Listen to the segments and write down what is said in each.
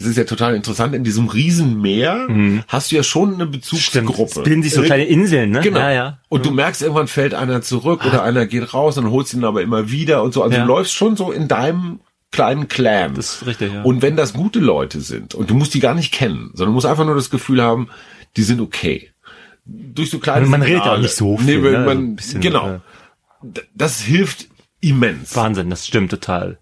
es ist ja total interessant, in diesem Riesenmeer Mhm. hast du ja schon eine Bezugsgruppe. Es bilden sich so kleine Inseln, ne? Genau. Ja, ja. Und du merkst, irgendwann fällt einer zurück oder einer geht raus und holst ihn aber immer wieder und so. Also Ja. du läufst schon so in deinem kleinen Clan. Das ist richtig, ja. Und wenn das gute Leute sind und du musst die gar nicht kennen, sondern du musst einfach nur das Gefühl haben, die sind okay. Durch so kleine Man redet ja auch nicht so viel, Nee, ne? man, Also ein bisschen, genau. äh, Das hilft immens. Wahnsinn, das stimmt total.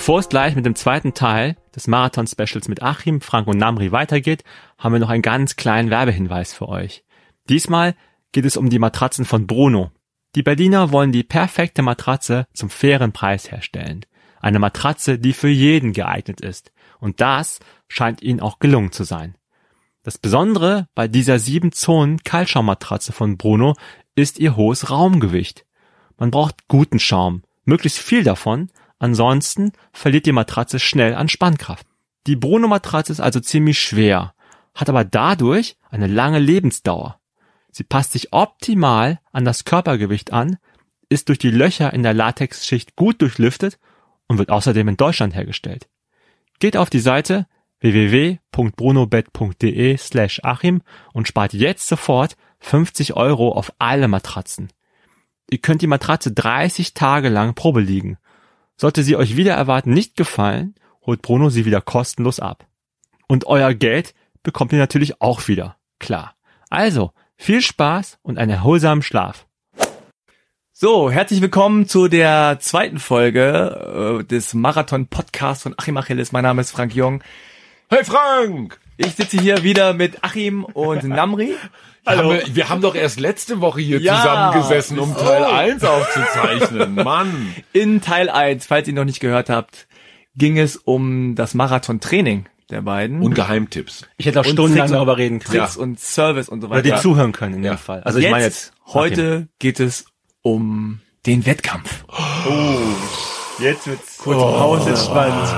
Bevor es gleich mit dem zweiten Teil des Marathon-Specials mit Achim, Frank und Namri weitergeht, haben wir noch einen ganz kleinen Werbehinweis für euch. Diesmal geht es um die Matratzen von Bruno. Die Berliner wollen die perfekte Matratze zum fairen Preis herstellen. Eine Matratze, die für jeden geeignet ist. Und das scheint ihnen auch gelungen zu sein. Das Besondere bei dieser 7 Zonen Kaltschaummatratze von Bruno ist ihr hohes Raumgewicht. Man braucht guten Schaum, möglichst viel davon, ansonsten verliert die Matratze schnell an Spannkraft. Die Bruno Matratze ist also ziemlich schwer, hat aber dadurch eine lange Lebensdauer. Sie passt sich optimal an das Körpergewicht an, ist durch die Löcher in der Latexschicht gut durchlüftet und wird außerdem in Deutschland hergestellt. Geht auf die Seite www.brunobet.de slash Achim und spart jetzt sofort 50 Euro auf alle Matratzen. Ihr könnt die Matratze 30 Tage lang Probe liegen. Sollte sie euch wieder erwarten nicht gefallen, holt Bruno sie wieder kostenlos ab. Und euer Geld bekommt ihr natürlich auch wieder. Klar. Also, viel Spaß und einen erholsamen Schlaf. So, herzlich willkommen zu der zweiten Folge äh, des Marathon-Podcasts von Achim Achilles. Mein Name ist Frank Jung. Hey Frank! Ich sitze hier wieder mit Achim und Namri. Hallo. Wir, wir haben doch erst letzte Woche hier Ja. zusammengesessen, um Teil 1 aufzuzeichnen. Mann. In Teil 1, falls ihr noch nicht gehört habt, ging es um das Marathon-Training der beiden. Und Geheimtipps. Ich hätte auch Und stundenlang Tricks- darüber reden können. Tricks und Service und so Oder weiter. die zuhören können in dem Ja. Fall. Also jetzt, ich meine jetzt heute geht es um den Wettkampf. Jetzt wird's Kurz Pause, spannend.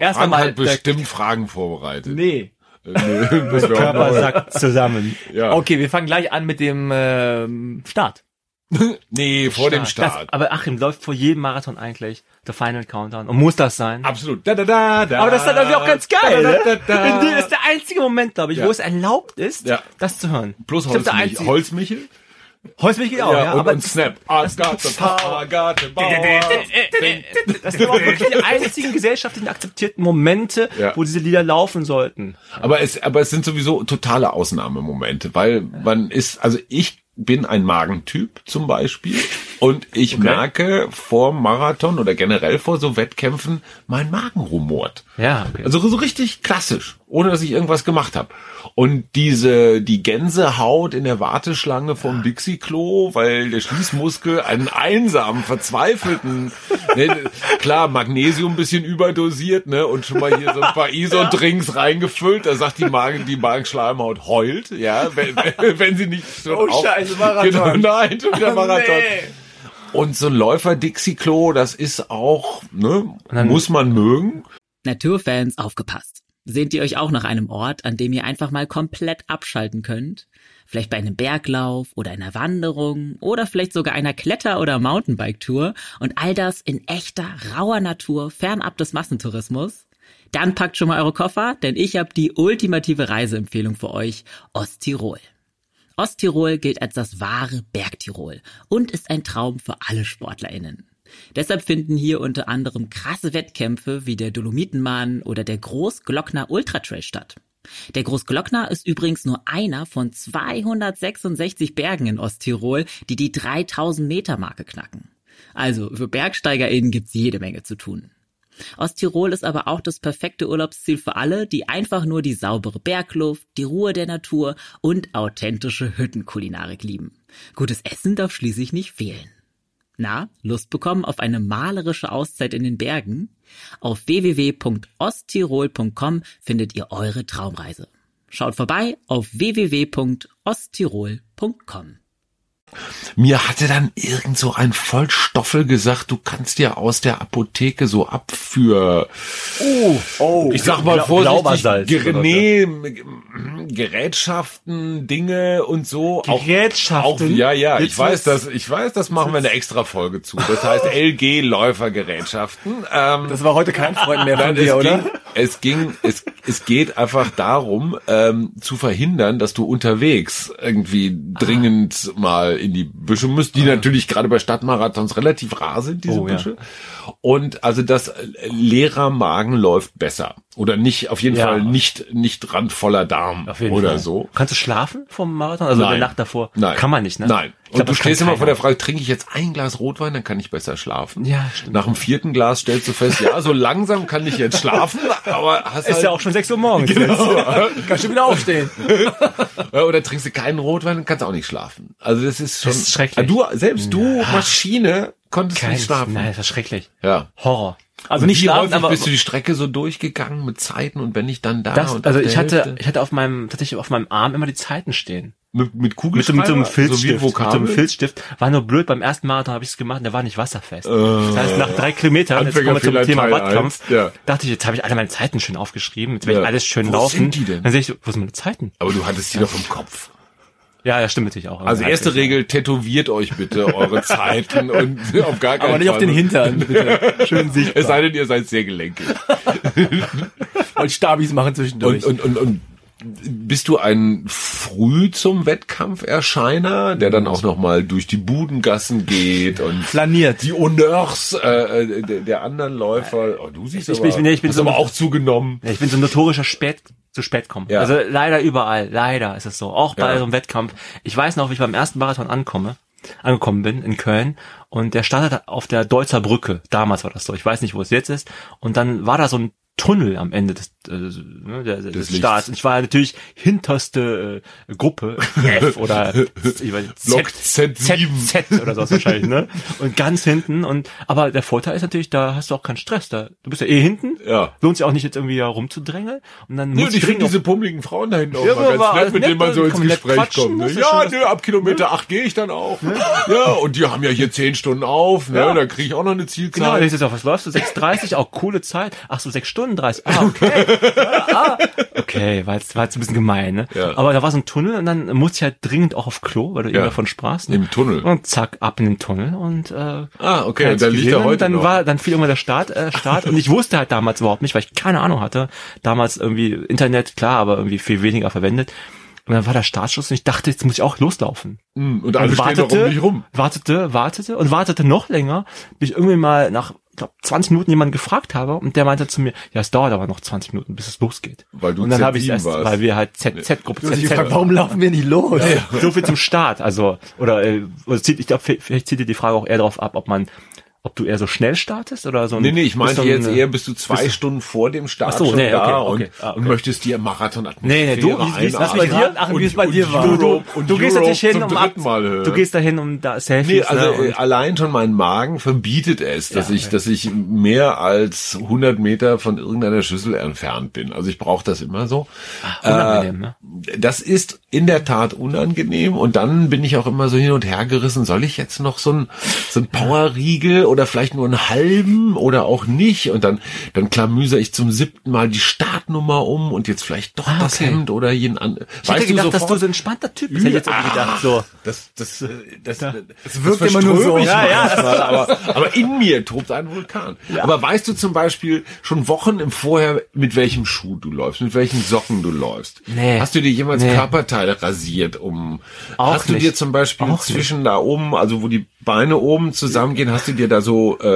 Erst Frank einmal hat bestimmt Fragen vorbereitet. Nee. Äh, Nö, das auch Körper sackt zusammen. ja. Okay, wir fangen gleich an mit dem ähm, Start. Nee, vor dem Das, Start. aber Achim läuft vor jedem Marathon eigentlich der Final Countdown. Und muss das sein? Absolut. Da, da, da, da. Aber das ist dann irgendwie auch ganz geil, Da, ne? da, da, da. In dem ist der einzige Moment, glaube ich, Ja. wo es erlaubt ist, Ja. das zu hören. Plus der Holzmichel. Holzmilch geht auch, ja, und, aber und Snap. I got the power, I got the power. das sind auch wirklich die einzigen gesellschaftlichen akzeptierten Momente, Ja. wo diese Lieder laufen sollten. Aber es, aber es sind sowieso totale Ausnahmemomente, weil man ist, also ich bin ein Magentyp zum Beispiel und ich merke vor Marathon oder generell vor so Wettkämpfen, mein Magen rumort. Ja, okay. Also so richtig klassisch, ohne dass ich irgendwas gemacht habe. Und diese die Gänsehaut in der Warteschlange vom Dixie-Klo, weil der Schließmuskel einen einsamen, verzweifelten, ne, klar, Magnesium ein bisschen überdosiert, ne, und schon mal hier so ein paar Ison-Drinks reingefüllt, da sagt die Magen, die Magenschleimhaut heult, ja, wenn, wenn sie nicht schon Oh, auf- scheiße, Marathon. Genau, nein, schon wieder Marathon. Nee. Und so ein Läufer Dixie-Klo, das ist auch, ne, dann- muss man mögen. Naturfans, aufgepasst. Sehnt ihr euch auch nach einem Ort, an dem ihr einfach mal komplett abschalten könnt? Vielleicht bei einem Berglauf oder einer Wanderung oder vielleicht sogar einer Kletter- oder Mountainbike-Tour und all das in echter, rauer Natur, fernab des Massentourismus? Dann packt schon mal eure Koffer, denn ich habe die ultimative Reiseempfehlung für euch, Osttirol. Osttirol gilt als das wahre Bergtirol und ist ein Traum für alle SportlerInnen. Deshalb finden hier unter anderem krasse Wettkämpfe wie der Dolomitenmann oder der Großglockner Ultratrail statt. Der Großglockner ist übrigens nur einer von 266 Bergen in Osttirol, die die 3000 Meter Marke knacken. Also für BergsteigerInnen gibt's jede Menge zu tun. Osttirol ist aber auch das perfekte Urlaubsziel für alle, die einfach nur die saubere Bergluft, die Ruhe der Natur und authentische Hüttenkulinarik lieben. Gutes Essen darf schließlich nicht fehlen. Na, Lust bekommen auf eine malerische Auszeit in den Bergen? Auf www.osttirol.com findet ihr eure Traumreise. Schaut vorbei auf www.osttirol.com. Mir hatte dann irgend so ein Vollstoffel gesagt, du kannst dir aus der Apotheke so Abführ, Oh, oh. ich sag mal vorsichtig, Ger nee, Gerätschaften, Dinge und so. Gerätschaften? Auch, ja, ja, ich weiß das, ich weiß, das machen wir eine extra Folge zu. Das heißt LG Läufergerätschaften. Ähm, Das war heute kein Freund mehr von dir, oder? Ging, es ging, es, es geht einfach darum, ähm, zu verhindern, dass du unterwegs irgendwie dringend mal in die Büsche musst, die natürlich gerade bei Stadtmarathons relativ rar sind, diese Ah. Oh, ja. Büsche. Und also das äh, leerer Magen läuft besser. Oder nicht, auf jeden Ja. Fall nicht, nicht randvoller Darm oder Fall. so. Kannst du schlafen vom Marathon? Also Nein. der Nacht davor? Nein. Kann man nicht, ne? Nein. Ich Und glaub, du stehst immer vor der. Frage, trinke ich jetzt ein Glas Rotwein, dann kann ich besser schlafen. Ja, stimmt. Nach dem vierten Glas stellst du fest, ja, so langsam kann ich jetzt schlafen, aber hast Ist halt, ja auch schon 6 Uhr morgens. Kannst du wieder aufstehen. Ja, Oder trinkst du keinen Rotwein, dann kannst du auch nicht schlafen. Also das ist schon. Das ist schrecklich. Ah, Du, selbst du, Maschine, konntest Kein, nicht schlafen. Nein, das ist schrecklich. Ja. Horror. Also nicht Wie schlafen, häufig aber bist du die Strecke so durchgegangen mit Zeiten und wenn ich dann da Das, und also ich hatte, Hälfte- ich hatte auf meinem, tatsächlich auf meinem Arm immer die Zeiten stehen. mit, mit Mit so, Kugelschreiber, mit so einem so wie Filzstift. mit so einem Filzstift. War nur blöd, beim ersten Marathon habe ich es gemacht und der war nicht wasserfest. das heißt, nach drei Kilometern, jetzt kommen wir zum Thema Teil Wattkampf, ja. dachte ich, jetzt habe ich alle meine Zeiten schön aufgeschrieben, jetzt werde ich Ja. alles schön Wo laufen. sind die denn? Dann sehe ich, so, wo sind meine Zeiten? Aber du hattest die doch im Kopf. Ja, ja, stimmt natürlich auch. Also erste Regel, tätowiert euch bitte eure Zeiten und auf gar keinen aber nicht auf Fall- den Hintern, bitte. Schön sichtbar. Es sei denn, ihr seid sehr gelenkig. Und Stabis machen Und, zwischendurch. und, und, und bist du ein früh zum Wettkampferscheiner, der dann auch noch mal durch die Budengassen geht und Flaniert. die Honneurs äh, äh, der, der anderen Läufer. Oh, du siehst Ich aber, bin- ich bin- ich bin so- aber auch zugenommen. Ja, ich bin so ein notorischer spät zu spät kommen. Ja. Also leider überall, leider ist es so. Auch bei Ja. so einem Wettkampf. Ich weiß noch, wie ich beim ersten Marathon ankomme, angekommen bin in Köln und der startet auf der Deutzer Brücke. Damals war das so. Ich weiß nicht, wo es jetzt ist. Und dann war da so ein Tunnel am Ende des, äh, ne, des, Lichts. Starts. Und ich war natürlich hinterste äh, Gruppe F oder ich weiß, nicht, Block Z, Z7. Z, Z oder sowas wahrscheinlich, ne? Und ganz hinten. Und aber der Vorteil ist natürlich, da hast du auch keinen Stress. Da, du bist ja eh hinten. Ja. Lohnt sich auch nicht jetzt irgendwie rumzudrängeln. Und dann Nee, muss und ich finde diese pummeligen Frauen da hinten auch Ja, mal ganz nett, mit denen man so ins Gespräch kommt. Ne? das ist Ja, nö, ab Kilometer 8 gehe ich dann auch. Ja, und die haben ja hier 10 Stunden auf, ne? Ja. Da kriege ich auch noch eine Genau, Zielzeit. ich sag, was läufst du? 6,30? Auch coole Zeit. Ach so, 6 Stunden 30. Ah, okay. ah, okay, war jetzt, war jetzt ein bisschen gemein, ne? Ja. Aber da war so ein Tunnel und dann musste ich halt dringend auch auf Klo, weil du eben Ja. davon sprachst. Ne? Im Tunnel. Und zack, ab in den Tunnel und äh, Ah, okay, und dann liegt er heute Dann noch. war, dann fiel irgendwann der Start, äh, Start und ich wusste halt damals überhaupt nicht, weil ich keine Ahnung hatte. Damals irgendwie Internet, klar, aber irgendwie viel weniger verwendet. Und dann war der Startschuss und ich dachte, jetzt muss ich auch loslaufen. Hm, Und alle stehen doch um dich rum. wartete, wartete und wartete noch länger, bis ich irgendwie mal nach glaub, 20 Minuten jemanden gefragt habe und der meinte zu mir, ja, es dauert aber noch 20 Minuten, bis es losgeht. Weil du und dann habe ich Z7 erst, warst. weil wir halt hast dich ZZ, gefragt, warum laufen wir nicht los? so viel zum Start. Also, oder, äh, oder zieht, ich glaube, vielleicht zieht dir die Frage auch eher darauf ab, ob man, ob du eher so schnell startest oder so ein, Nee, nee, ich meinte jetzt ein, eher, bist du zwei bist Stunden vor dem Start Ach so, schon nee, da okay, und, okay. Ah, okay. und möchtest dir Marathon Nee, nee, du, wie, das bei dir? Ach, wie es bei dir war. Du, du, und du gehst Europe natürlich hin, um ab, Mal du gehst dahin, um da Selfies, Nee, also ne, äh, und- allein schon mein Magen verbietet es, dass Ja, ich, dass ich mehr als 100 Meter von irgendeiner Schüssel entfernt bin. Also ich brauche das immer so. unangenehm, ne? Das ist in der Tat unangenehm und dann bin ich auch immer so hin und her gerissen. Soll ich jetzt noch so ein so ein Powerriegel oder vielleicht nur einen halben oder auch nicht? Und dann dann klamüser ich zum siebten Mal die Startnummer um und jetzt vielleicht doch Ah, das okay. Hemd oder jeden an. Ich hätte gedacht, dass du so ein entspannter Typ bist. Hätte ich jetzt irgendwie gedacht, so. Das, das, äh, das, das, das wirkt immer nur so. Ja, ja. manchmal, aber, aber in mir tobt ein Vulkan. Aber weißt du zum Beispiel schon Wochen im Vorher, mit welchem Schuh du läufst, mit welchen Socken du läufst? Nee. Hast du dir jemals Nee. Körperteile rasiert, um, Auch hast du nicht. dir zum Beispiel Auch zwischen da oben, also wo die Beine oben zusammengehen, hast du dir da so, äh,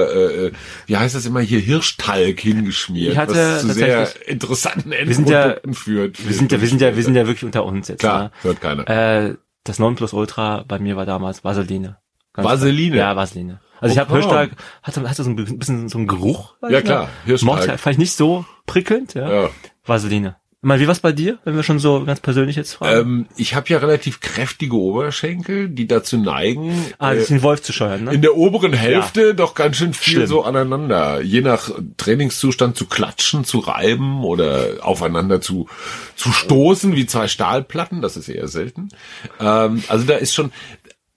äh, wie heißt das immer hier, Hirschtalg hingeschmiert, Ich hatte was zu sehr interessanten Wir sind ja- Endprodukten führt. Wir sind ja, wir sind ja, wir sind ja wirklich unter uns jetzt. Klar, ne? hört keiner. Äh, das Nonplusultra bei mir war damals Vaseline. Ganz Vaseline? klar. Ja, Vaseline. Also ich habe Oh, Hirschtalg, hatte, hatte so ein bisschen so einen Geruch. Ja, klar, Hirschtalg. Mochte, fand ich nicht so prickelnd, ja. Ja. Vaseline. Ich meine, wie war's bei dir, wenn wir schon so ganz persönlich jetzt fragen? Ähm, ich habe ja relativ kräftige Oberschenkel, die dazu neigen, ah, äh, den Wolf zu scheuern, ne? in der oberen Hälfte doch ganz schön viel Schlimm. so aneinander, je nach Trainingszustand zu klatschen, zu reiben oder aufeinander zu, zu stoßen, wie zwei Stahlplatten, das ist eher selten. Ähm, also da ist schon,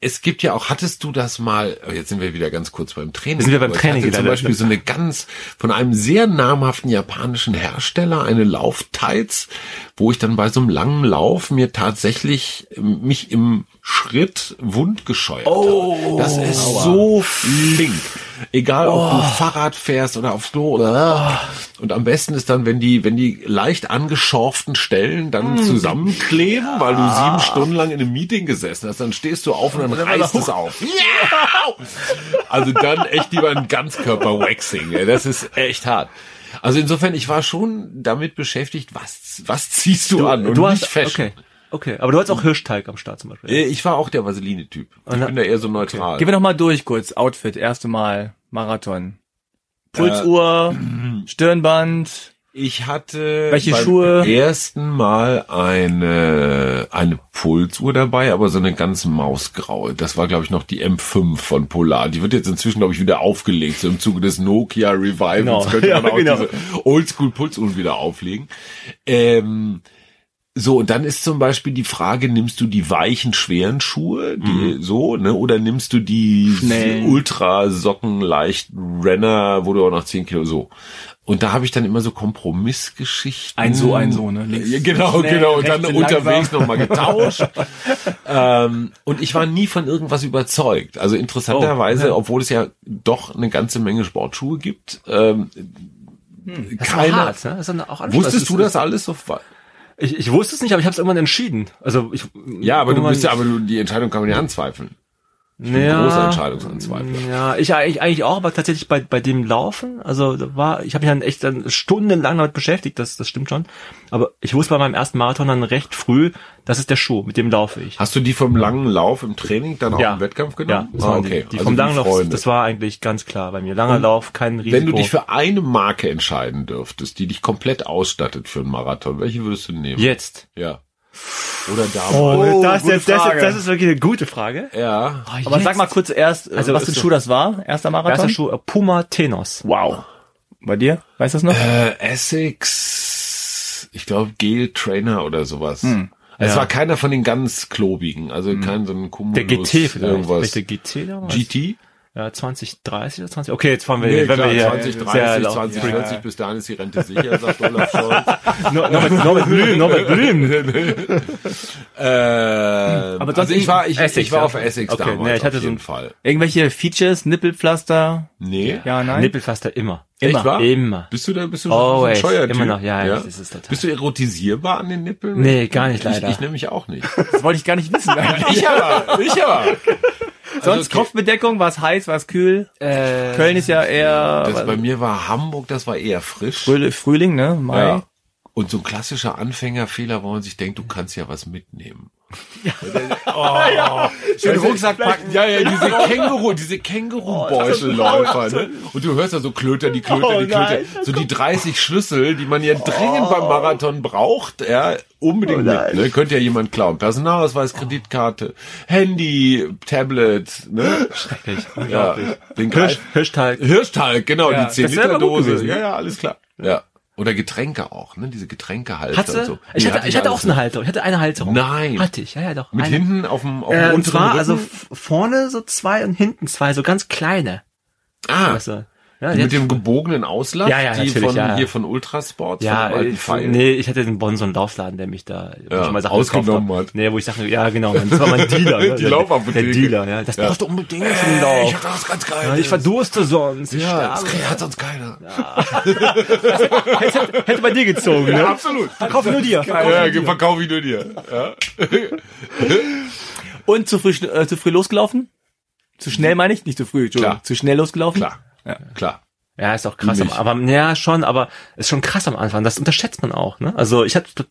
es gibt ja auch, hattest du das mal, oh, jetzt sind wir wieder ganz kurz beim Training. Sind wir beim Training hatte zum Beispiel so eine ganz, von einem sehr namhaften japanischen Hersteller, eine Lauftights, wo ich dann bei so einem langen Lauf mir tatsächlich ähm, mich im Schritt wundgescheuert oh, habe. Das ist so flink. Egal, ob du Fahrrad fährst oder aufs Klo oder, und am besten ist dann, wenn die, wenn die leicht angeschorften Stellen dann zusammenkleben, weil du sieben Stunden lang in einem Meeting gesessen hast, dann stehst du auf und dann reißt es auf. Ja! Also dann echt lieber ein Ganzkörper-Waxing. Das ist echt hart. Also insofern, ich war schon damit beschäftigt, was, was ziehst du, an und du nicht hast, Fashion. okay, okay. Aber du hast auch Hirschteig am Start zum Beispiel. Äh, Ich war auch der Vaseline-Typ. Ich bin da eher so neutral. Gehen wir noch mal durch kurz. Outfit, erste Mal, Marathon. Pulsuhr, Stirnband. Ich hatte Welche beim Schuhe? ersten Mal eine eine Pulsuhr dabei, aber so eine ganz mausgraue. Das war glaube ich noch die M5 von Polar. Die wird jetzt inzwischen glaube ich wieder aufgelegt. So im Zuge des Nokia Revivals Genau. könnte man Ja, auch genau. diese Oldschool Pulsuhren wieder auflegen. Ähm, so, und dann ist zum Beispiel die Frage, nimmst du die weichen, schweren Schuhe, die so, ne, oder nimmst du die Schnellen. ultra Socken leicht Renner, wo du auch noch 10 Kilo so. Und da habe ich dann immer so Kompromissgeschichten. Ein so, ein so, ne? Links genau, schnell, genau. Und dann unterwegs nochmal getauscht. ähm, und ich war nie von irgendwas überzeugt. Also interessanterweise, Oh, ja. obwohl es ja doch eine ganze Menge Sportschuhe gibt, ähm, war keiner. hart, ne? Anstrengend. Wusstest du das alles so? Ich, ich wusste es nicht, aber ich habe es irgendwann entschieden. Also ich Ja, aber du bist ja, aber du, die Entscheidung kann man ja anzweifeln. Ja, großer Entscheidungsanzweifler. Ja, ich eigentlich auch, aber tatsächlich bei bei dem Laufen, also da war, ich habe mich dann echt dann stundenlang damit beschäftigt, das das stimmt schon. Aber ich wusste bei meinem ersten Marathon dann recht früh, das ist der Schuh, mit dem laufe ich. Hast du die vom langen Lauf im Training dann auch Ja. im Wettkampf Ja, genommen? das ah, okay. die, die Also vom langen Lauf, das war eigentlich ganz klar bei mir. Langer Lauf, kein Risiko. Wenn du dich für eine Marke entscheiden dürftest, die dich komplett ausstattet für einen Marathon, welche würdest du nehmen? jetzt. Ja. Oder damals. Oh, das, gute das, das, Frage. das ist wirklich eine gute Frage. Ja. Aber sag mal kurz erst, Also also, was für ein Schuh das war? Erster Marathon? Erster Schuh, äh, Puma Tenos. Wow. Bei dir? Weißt du das noch? Äh, Essex, ich glaube Gel Trainer oder sowas. Es Hm. Ja. war keiner von den ganz klobigen, also kein so ein Cumulus, Der GT vielleicht. irgendwas. Der GT damals? GT? Ja, 2030 oder 20? Okay, jetzt fahren wir, Nee, wenn klar, wir hier 20, sehr 30, laut- 20, Ja. 40, bis dahin ist die Rente sicher, sagt Olaf Scholz. No- Norbert, Norbert Blüm, Norbert Blüm. äh, aber sonst also ich war, ich, Essex, ich war ja. auf Essex Okay, damals, nee, ich hatte auf so jeden ein- Fall. Irgendwelche Features, Nippelpflaster? Nee? Ja, nein? Nippelpflaster immer. Echt wahr? Immer. Bist du da, bist du Always. so ein Scheuertyp? Immer noch, ja, ja, das ist total- Bist du erotisierbar an den Nippeln? Nee, gar nicht Ich, leider. ich nämlich auch nicht. Das wollte ich gar nicht wissen eigentlich. ich aber, ich aber. Sonst okay. Kopfbedeckung, war es heiß, war es kühl? Äh, Köln ist ja eher Das bei mir war Hamburg, das war eher frisch. Frühling, Frühling, ne? Mai. Ja. Und so ein klassischer Anfängerfehler, wo man sich denkt, du kannst ja was mitnehmen. Schön Rucksack packen. Ja, ja, diese Känguru, diese Känguru-Beutelläufer, ne? Und du hörst ja so Klöter, die Klöter, die Klöter. So die 30 Schlüssel, die man ja dringend beim Marathon braucht, ja, unbedingt mit, ne? Könnte ja jemand klauen. Personalausweis, Kreditkarte, Handy, Tablet, ne? schrecklich. Ja, den Hirsch, Hirschteig. Hirschtalg, genau, Ja, die 10 das wäre Liter Dose. Ja, ja, alles klar. Ja. Oder Getränke auch, ne? Diese Getränkehalter Hatte? und so. Ich Nee, hatte, ich hatte auch so eine Halterung. Ich hatte eine Halterung. Nein. Hatte ich, ja, ja, doch. Mit eine. hinten auf dem, auf dem Äh, und zwar, Rücken? also vorne so zwei und hinten zwei, so ganz kleine. ah, du? Ja, die mit dem gebogenen Auslass, Ja, ja, die von, ja, ja. hier von Ultrasport, ja, von alten äh, nee, ich hatte in Bonn so einen Laufladen, der mich da wo Ja, ich mal Sachen ausgenommen hat. Nee, wo ich Sachen, ja genau, das war mein Dealer. Ne? Die Der- Laufapotheke. Der Dealer, ja. Das Ja. brauchst du unbedingt für den Lauf. ich hab da was ganz Geiles. Ja, ich verdurste sonst. Ich ja, das hat sonst keiner. hätte, hätte bei dir gezogen, ne? absolut. Verkauf nur dir. Verkauf Ja, verkaufe ich nur dir. Ja. Und zu früh, äh, zu früh losgelaufen? Zu schnell meine ich? Nicht zu früh, Entschuldigung. Klar. Zu schnell losgelaufen? Klar, klar. Ja, ist auch krass. Am, aber ja, schon, aber ist schon krass am Anfang. Das unterschätzt man auch. Ne? Also ich hatte,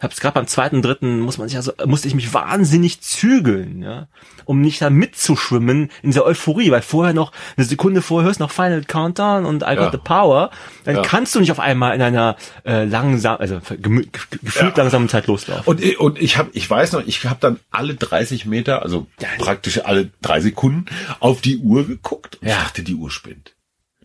hab's gerade beim zweiten, dritten muss man sich also musste ich mich wahnsinnig zügeln, ja, um nicht da mitzuschwimmen in dieser Euphorie, weil vorher noch eine Sekunde vorher hörst noch Final Countdown und I got Ja. the power, dann Ja. kannst du nicht auf einmal in einer äh, langsam, also gefühlt langsamen Zeit loslaufen. Und, ich- und ich habe, ich weiß noch, ich habe dann alle 30 Meter, also praktisch alle drei Sekunden, auf die Uhr geguckt und Ja. ich dachte, die Uhr spinnt.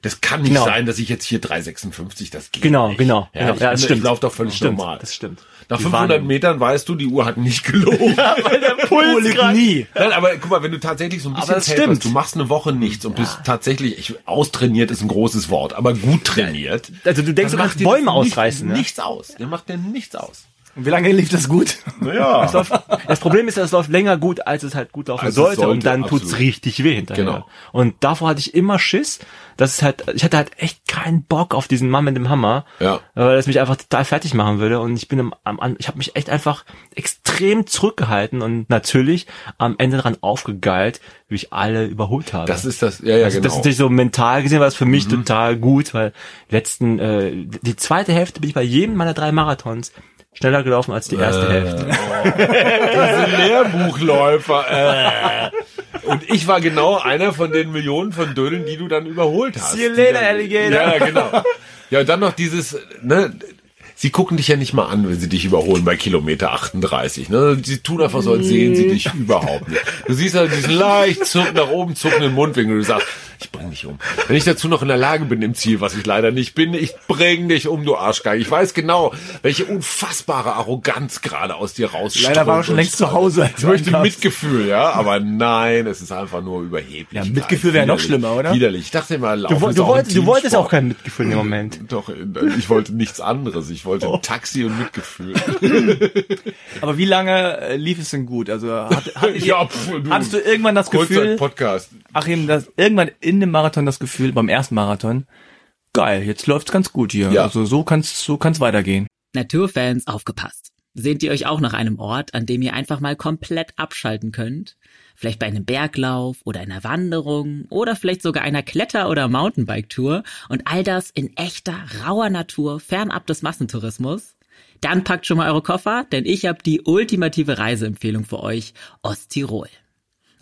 Das kann nicht Genau. sein, dass ich jetzt hier 3,56, das geht Genau, nicht. genau, Ja, genau. ich, Ja, das ich stimmt. laufe doch völlig Stimmt, normal. das stimmt. Nach Die 500 Wahrnehmung. Metern weißt du, die Uhr hat nicht gelogen. Weil der Puls Liegt nie. Nein, aber guck mal, wenn du tatsächlich so ein bisschen stimmt. du machst eine Woche nichts und bist tatsächlich, ich, austrainiert ist ein großes Wort, aber gut trainiert. Also du denkst, du kannst Bäume ausreißen, ne? Nichts aus. Der macht dir nichts aus. Und wie lange lief das gut? Naja. Das Problem ist, es läuft länger gut, als es halt gut laufen Als es sollte, sollte, und dann tut's absolut. richtig weh hinterher. Genau. Und davor hatte ich immer Schiss, dass es halt, ich hatte halt echt keinen Bock auf diesen Mann mit dem Hammer, Ja. weil das mich einfach total fertig machen würde und ich bin am, am ich habe mich echt einfach extrem zurückgehalten und natürlich am Ende dran aufgegeilt, wie ich alle überholt habe. Das ist das, ja, ja, also genau. das ist natürlich so mental gesehen war es für mich total gut, weil letzten äh, die zweite Hälfte bin ich bei jedem meiner drei Marathons schneller gelaufen als die erste Hälfte. Diese Lehrbuchläufer. Äh. Und ich war genau einer von den Millionen von Dödeln, die du dann überholt hast. See you later, dann- Alligator. Ja, genau. Ja, und dann noch dieses, ne, sie gucken dich ja nicht mal an, wenn sie dich überholen bei Kilometer 38. Ne? Sie tun einfach so, als sehen sie dich überhaupt nicht. Du siehst halt diesen leicht zuck, nach oben zuckenden Mundwinkel und du sagst, ich bring dich um. Wenn ich dazu noch in der Lage bin im Ziel, was ich leider nicht bin, ich bring dich um, du Arschgeige. Ich weiß genau, welche unfassbare Arroganz gerade aus dir rausströmt. Leider war er schon längst zu. Hause, als Ich möchte. Mitgefühl, ja, aber nein, es ist einfach nur überheblich. Ja, Mitgefühl wäre noch schlimmer, oder? Widerlich. Ich dachte immer, Du, du, wolltest, du wolltest auch kein Mitgefühl dem Moment. Doch, ich wollte nichts anderes. Ich wollte ein Taxi und Mitgefühl. Aber wie lange äh, lief es denn gut? Also hat, ihr, Ja, pf, du. hattest du irgendwann das Gefühl, Podcast. Achim, das, irgendwann in dem Marathon das Gefühl, beim ersten Marathon, geil, jetzt läuft's ganz gut hier. Ja. Also so kann's, so kann's weitergehen. Naturfans, aufgepasst. Sehnt ihr euch auch nach einem Ort, an dem ihr einfach mal komplett abschalten könnt? Vielleicht bei einem Berglauf oder einer Wanderung oder vielleicht sogar einer Kletter- oder Mountainbike-Tour und all das in echter, rauer Natur, fernab des Massentourismus? Dann packt schon mal eure Koffer, denn ich habe die ultimative Reiseempfehlung für euch, Osttirol.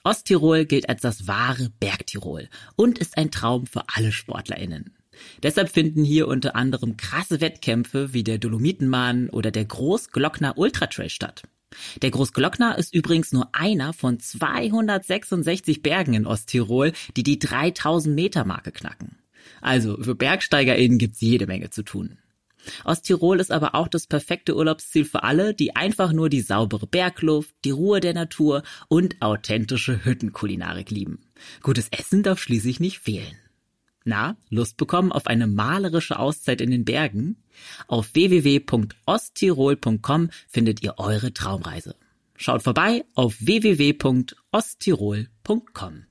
Osttirol gilt als das wahre Bergtirol und ist ein Traum für alle SportlerInnen. Deshalb finden hier unter anderem krasse Wettkämpfe wie der Dolomitenmann oder der Großglockner Ultratrail statt. Der Großglockner ist übrigens nur einer von 266 Bergen in Osttirol, die die 3000 Meter Marke knacken. Also für BergsteigerInnen gibt's jede Menge zu tun. Osttirol ist aber auch das perfekte Urlaubsziel für alle, die einfach nur die saubere Bergluft, die Ruhe der Natur und authentische Hüttenkulinarik lieben. Gutes Essen darf schließlich nicht fehlen. Na, Lust bekommen auf eine malerische Auszeit in den Bergen? Auf www.osttirol.com findet ihr eure Traumreise. Schaut vorbei auf www.osttirol.com.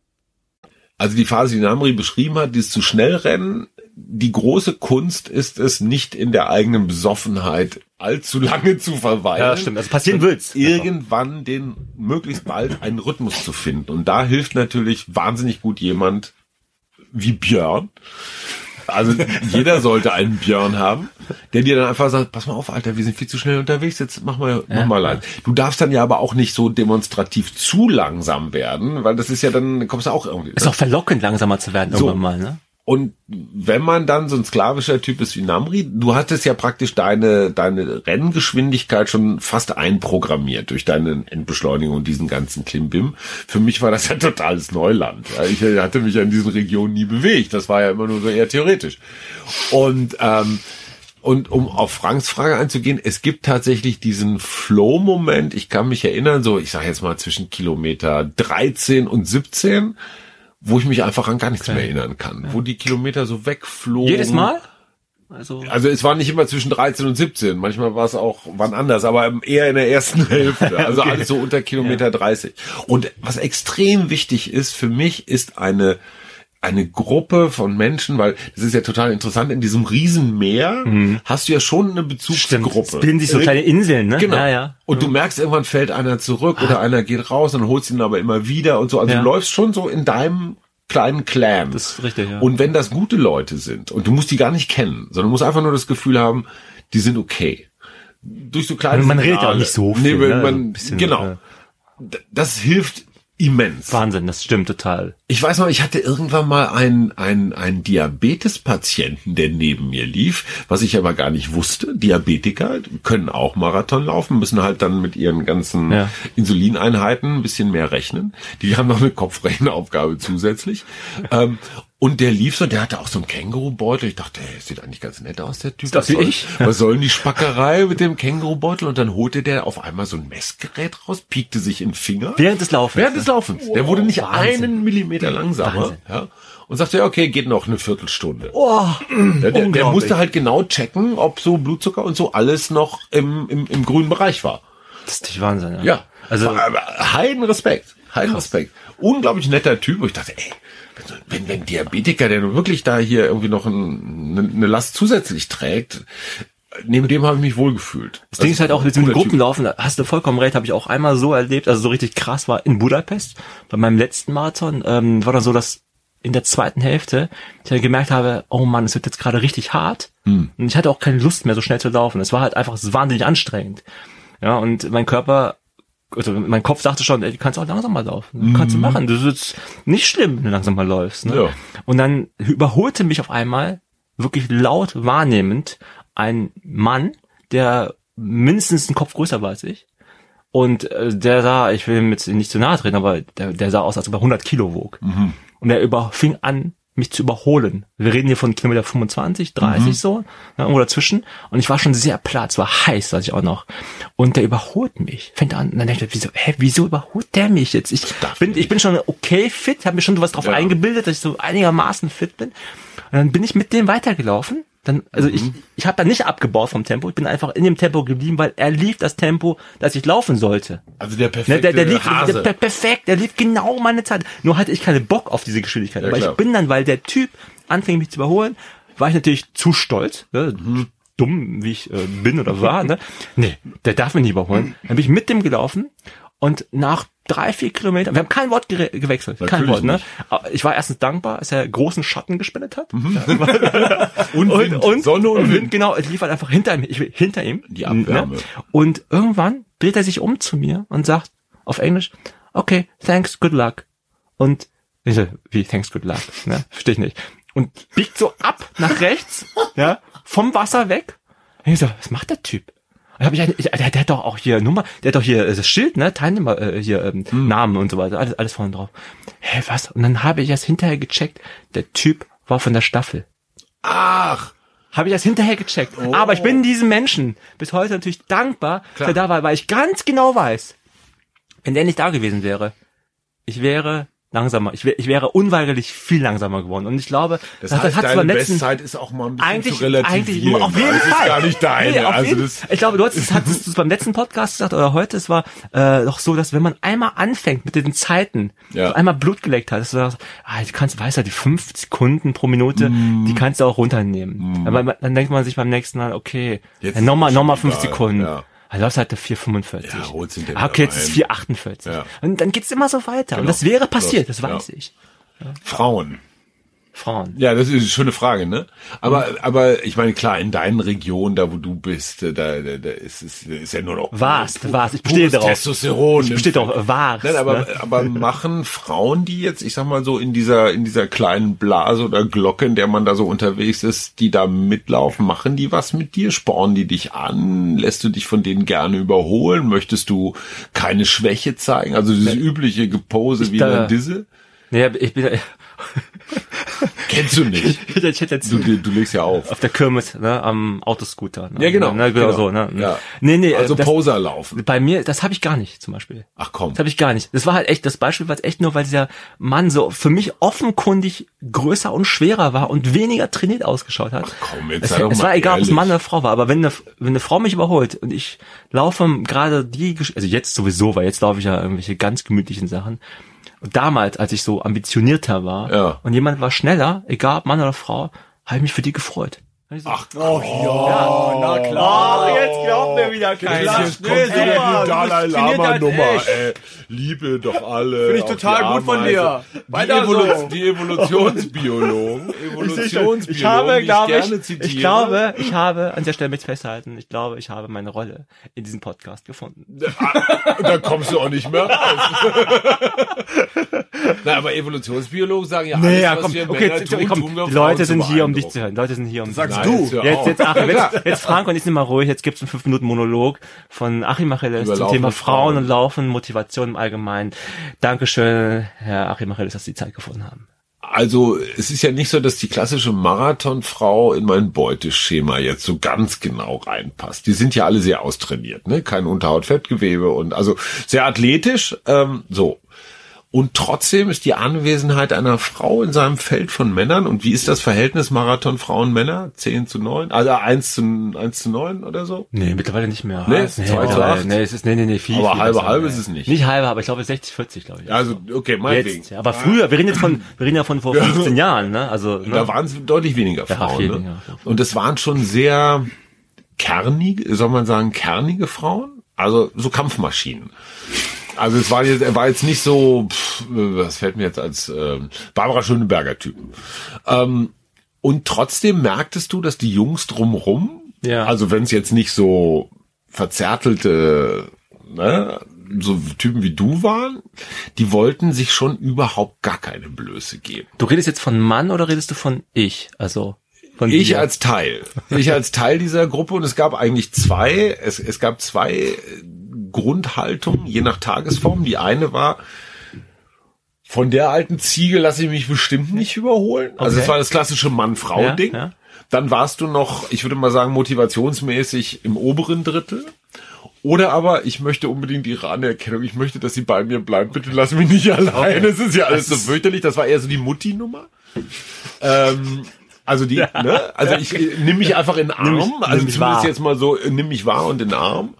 Also die Phase, die Namri beschrieben hat, dieses zu schnell rennen, die große Kunst ist es, nicht in der eigenen Besoffenheit allzu lange zu verweilen. Ja, stimmt. Also passieren wird's. Irgendwann den möglichst bald einen Rhythmus zu finden. Und da hilft natürlich wahnsinnig gut jemand wie Björn. Also jeder sollte einen Björn haben, der dir dann einfach sagt, pass mal auf, Alter, wir sind viel zu schnell unterwegs, jetzt mach mal, mach mal leid. Du darfst dann ja aber auch nicht so demonstrativ zu langsam werden, weil das ist ja dann, kommst du auch irgendwie. Ist auch verlockend, langsamer zu werden So. irgendwann mal, ne? Und wenn man dann so ein sklavischer Typ ist wie Namri, du hattest ja praktisch deine, deine Renngeschwindigkeit schon fast einprogrammiert durch deine Endbeschleunigung und diesen ganzen Klimbim. Für mich war das ja totales Neuland. Ich hatte mich ja in diesen Regionen nie bewegt. Das war ja immer nur so eher theoretisch. Und, ähm, und um auf Franks Frage einzugehen, es gibt tatsächlich diesen Flow-Moment. Ich kann mich erinnern, so, ich sage jetzt mal zwischen Kilometer 13 und 17, wo ich mich einfach an gar nichts mehr erinnern kann. Wo die Kilometer so wegflogen. Jedes Mal? Also, Also es war nicht immer zwischen 13 und 17. Manchmal war es auch wann anders, aber eher in der ersten Hälfte. Also Okay. alles so unter Kilometer 30. Und was extrem wichtig ist für mich, ist eine eine Gruppe von Menschen, weil das ist ja total interessant, in diesem Riesenmeer hast du ja schon eine Mhm. stimmt. Bezugsgruppe. Es bilden sich so kleine Inseln, ne? Genau. Ja, ja. Und du merkst, irgendwann fällt einer zurück oder einer geht raus und holst ihn aber immer wieder und so. Also Ja. du läufst schon so in deinem kleinen Clan. Das ist richtig, ja. Und wenn das gute Leute sind und du musst die gar nicht kennen, sondern du musst einfach nur das Gefühl haben, die sind okay. Durch so kleine Man redet ja auch Signale. nicht so Nee, viel, wenn ne? man, Ein bisschen, genau. D- Das hilft immens. Wahnsinn, das stimmt total. Ich weiß noch, ich hatte irgendwann mal einen, einen, einen Diabetespatienten, der neben mir lief, was ich aber gar nicht wusste. Diabetiker können auch Marathon laufen, müssen halt dann mit ihren ganzen Ja. Insulineinheiten ein bisschen mehr rechnen. Die haben noch eine Kopfrechenaufgabe zusätzlich. ähm, Und der lief so, der hatte auch so einen Kängurubeutel. Ich dachte, hey, sieht eigentlich ganz nett aus, der Typ. Wie soll- ich. Was soll denn die Spackerei mit dem Kängurubeutel? Und dann holte der auf einmal so ein Messgerät raus, piekte sich in den Finger. Während des Laufens. Während des Laufens. der wurde nicht Wahnsinn. einen Millimeter langsamer. Wahnsinn. Ja. Und sagte, ja, okay, geht noch eine Viertelstunde. Oh, Ja, der, der musste halt genau checken, ob so Blutzucker und so alles noch im, im, im grünen Bereich war. Das ist nicht Wahnsinn. Ja. Ja. Also, heiden Respekt. Heiden Respekt. Unglaublich netter Typ. wo ich dachte, ey, wenn, wenn, Diabetiker, der nun wirklich da hier irgendwie noch ein, eine, eine Last zusätzlich trägt, neben dem habe ich mich wohlgefühlt. Das Ding ist halt auch, mit dem Cooler Typ. Gruppenlaufen, hast du vollkommen recht, habe ich auch einmal so erlebt, also so richtig krass war in Budapest, bei meinem letzten Marathon, ähm, war dann so, dass in der zweiten Hälfte ich dann gemerkt habe, oh Mann, es wird jetzt gerade richtig hart Hm. und ich hatte auch keine Lust mehr so schnell zu laufen. Es war halt einfach wahnsinnig anstrengend. Ja, und mein Körper, also mein Kopf sagte schon, ey, du kannst auch langsamer laufen. Kannst du machen. Das ist jetzt nicht schlimm, wenn du langsamer läufst. Ne? Mhm. Ja. Und dann überholte mich auf einmal, wirklich laut wahrnehmend, ein Mann, der mindestens einen Kopf größer war als ich. Und äh, der sah, ich will ihm jetzt nicht zu nahe treten, aber der, der sah aus, als ob er 100 Kilo wog. Und er über, fing an, mich zu überholen. Wir reden hier von Kilometer 25, 30 so, ne, irgendwo dazwischen. Und ich war schon sehr platt, es war heiß, weiß ich auch noch. Und der überholt mich. Fängt an, und dann denke ich, wieso, hä, wieso überholt der mich jetzt? Ich bin, ich bin schon okay fit, habe mir schon was drauf Ja. eingebildet, dass ich so einigermaßen fit bin. Und dann bin ich mit dem weitergelaufen. Dann, also ich, ich habe da nicht abgebaut vom Tempo, ich bin einfach in dem Tempo geblieben, weil er lief das Tempo, das ich laufen sollte. Also der Ne, perfekte der, der lief Hase. der, per- perfekt, der lief genau meine Zeit. Nur hatte ich keinen Bock auf diese Geschwindigkeit. Ja, Aber klar. ich bin dann, weil der Typ anfing mich zu überholen, war ich natürlich zu stolz, ne? Mhm. dumm wie ich äh, bin oder war. Ne? Nee, der darf mich nicht überholen. Dann bin ich mit dem gelaufen und nach drei, vier Kilometern, wir haben kein Wort gewechselt, kein Natürlich Wort. Ne? Ich war erstens dankbar, dass er großen Schatten gespendet hat. und, Und, Wind. und Sonne und Wind. Genau, es lief halt einfach hinter ihm. Ich, hinter ihm. Die Abwärme. Ne? Und irgendwann dreht er sich um zu mir und sagt auf Englisch, okay, thanks, good luck. Und ich so, wie thanks, good luck? Ne? Verstehe ich nicht. Und biegt so ab nach rechts, ja, vom Wasser weg. Und ich so, was macht der Typ? Hab ich, ich, der, der hat doch auch hier Nummer, der hat doch hier äh, das Schild, ne, Teilnehmer, äh, hier ähm, Namen und so weiter, alles, alles vorne drauf. Hä, was? Und dann habe ich erst hinterher gecheckt, der Typ war von der Staffel. Ach, Habe ich das hinterher gecheckt. Oh. Aber ich bin diesem Menschen bis heute natürlich dankbar, dass er da war, weil ich ganz genau weiß, wenn der nicht da gewesen wäre, ich wäre langsamer. Ich, wär, ich wäre unweigerlich viel langsamer geworden. Und ich glaube, das heißt, hat's deine beim letzten- Bestzeit ist auch mal ein bisschen eigentlich, zu relativieren. eigentlich, auf jeden das Fall. gar nicht deine. Nee, also jeden, das, ich glaube, du hattest, hattest du es beim letzten Podcast gesagt oder heute, es war äh, doch so, dass wenn man einmal anfängt mit den Zeiten, Ja. einmal Blut geleckt hat, dass du sagst, ah, du kannst, weißt du, die fünf Sekunden pro Minute, Mm. die kannst du auch runternehmen. Aber man- dann denkt man sich beim nächsten Mal, okay, nochmal, nochmal fünf Sekunden. ja. Also läufst halt 4,45. Ja, holst ihn ah, okay, jetzt ist rein. 4,48. Ja. Und dann geht's immer so weiter. Und Genau. das wäre passiert, das Ja. weiß ich. Frauen. Frauen. Ja, das ist eine schöne Frage, ne? Aber, aber ich meine, klar, in deinen Regionen, da wo du bist, äh, da, da, da ist es ist ja nur noch Warst, warst. Ich bestehe darauf. Testosteron. Ich bestehe darauf, warst. Nein, aber, ne? aber machen Frauen, die jetzt, ich sag mal so, in dieser, in dieser kleinen Blase oder Glocke, in der man da so unterwegs ist, die da mitlaufen, machen die was mit dir? Spornen die dich an? Lässt du dich von denen gerne überholen? Möchtest du keine Schwäche zeigen? Also dieses übliche Gepose wie in da- der Disse? Nee, ich bin, Kennst du nicht. ich hätte jetzt Du, du, legst ja auf. auf der Kirmes, ne, am Autoscooter. Ne? Ja, genau, Ne, genau, genau. so, ne? Ja. Nee, nee, Also das, Poser laufen. bei mir, das habe ich gar nicht, zum Beispiel. Ach komm. Das habe ich gar nicht. Das war halt echt, das Beispiel war jetzt echt nur, weil dieser Mann so für mich offenkundig größer und schwerer war und weniger trainiert ausgeschaut hat. komm, jetzt es, sei doch es mal war egal, ob es ehrlich. Mann oder Frau war, aber wenn eine, wenn eine Frau mich überholt und ich laufe gerade die, also jetzt sowieso, weil jetzt laufe ich ja irgendwelche ganz gemütlichen Sachen. Und damals, als ich so ambitionierter war Ja. und jemand war schneller, egal ob Mann oder Frau, habe ich mich für die gefreut. Ach, Oh ja, na klar. jetzt glaubt mir wieder keiner. Jetzt Nee, kommt wieder die Dalai bist trainiert Lama halt Nummer, echt. ey. Liebe doch alle. Finde ich total gut von dir. Die, Evolu so. die Evolutionsbiologen, Evolutionsbiologen, Ich habe, die ich glaube gerne ich, zitiere. ich glaube, ich habe, an der Stelle möchte ich festhalten, ich glaube, ich habe meine Rolle in diesem Podcast gefunden. Und da kommst du auch nicht mehr raus. Na, aber Evolutionsbiologen sagen ja, alles, Nee, ja, was komm, wir okay, Männer tun, komm, tun wir die Leute zu sind hier, um dich zu hören. Leute sind hier, um dich du. jetzt Jetzt, Achim, jetzt, jetzt Frank und ich sind mal ruhig. Jetzt gibt's einen fünf Minuten Monolog von Achim Achilles zum Thema Frauen Frauen. und Laufen, Motivation im Allgemeinen. Dankeschön, Herr Achim Achilles, dass Sie die Zeit gefunden haben. Also es ist ja nicht so, dass die klassische Marathonfrau in mein Beuteschema jetzt so ganz genau reinpasst. Die sind ja alle sehr austrainiert, ne? Kein Unterhautfettgewebe und also sehr athletisch. Ähm, so. Und trotzdem ist die Anwesenheit einer Frau in seinem Feld von Männern, und wie ist das Verhältnis Marathon Frauen-Männer? 10 zu 9? Also 1 zu, 1 zu 9 oder so? Nee, mittlerweile nicht mehr. Nee, nee, zwei zu mittlerweile- acht. nee, es ist, nee, nee, nee, viel, Aber viel halbe, halbe nee. ist es nicht. Nicht halbe, aber ich glaube 60, 40, glaube ich. Also, okay, meinetwegen. Jetzt, ja, aber früher, wir reden jetzt von, wir reden ja von vor 15 Jahren, ne? Also, ne? Da waren es deutlich weniger Ja, Frauen. viel ne? weniger. Und es waren schon sehr kernige, soll man sagen, kernige Frauen. Also so Kampfmaschinen. Also es war jetzt, er war jetzt nicht so, pff, was fällt mir jetzt als ähm, Barbara Schöneberger Typ. Ähm, und trotzdem merktest du, dass die Jungs drumrum, Ja. also wenn es jetzt nicht so verzärtelte, ne, so Typen wie du waren, die wollten sich schon überhaupt gar keine Blöße geben. Du redest jetzt von Mann oder redest du von ich? Also, von Ich als Teil. Ich als Teil dieser Gruppe und es gab eigentlich zwei, es, es gab zwei Grundhaltungen, je nach Tagesform. Die eine war, von der alten Ziege lasse ich mich bestimmt nicht überholen. Also Okay. es war das klassische Mann-Frau-Ding. Ja, ja. Dann warst du noch, ich würde mal sagen, motivationsmäßig im oberen Drittel. Oder aber, ich möchte unbedingt ihre Anerkennung. Ich möchte, dass sie bei mir bleibt. Bitte lass mich nicht allein. Es ist ja alles so fürchterlich. Das war eher so die Mutti-Nummer. Ähm, also die, ne? Also ich äh, nimm mich einfach in den Arm. mich- also nimm zumindest wahr. jetzt mal so, äh, nimm mich wahr und in den Arm.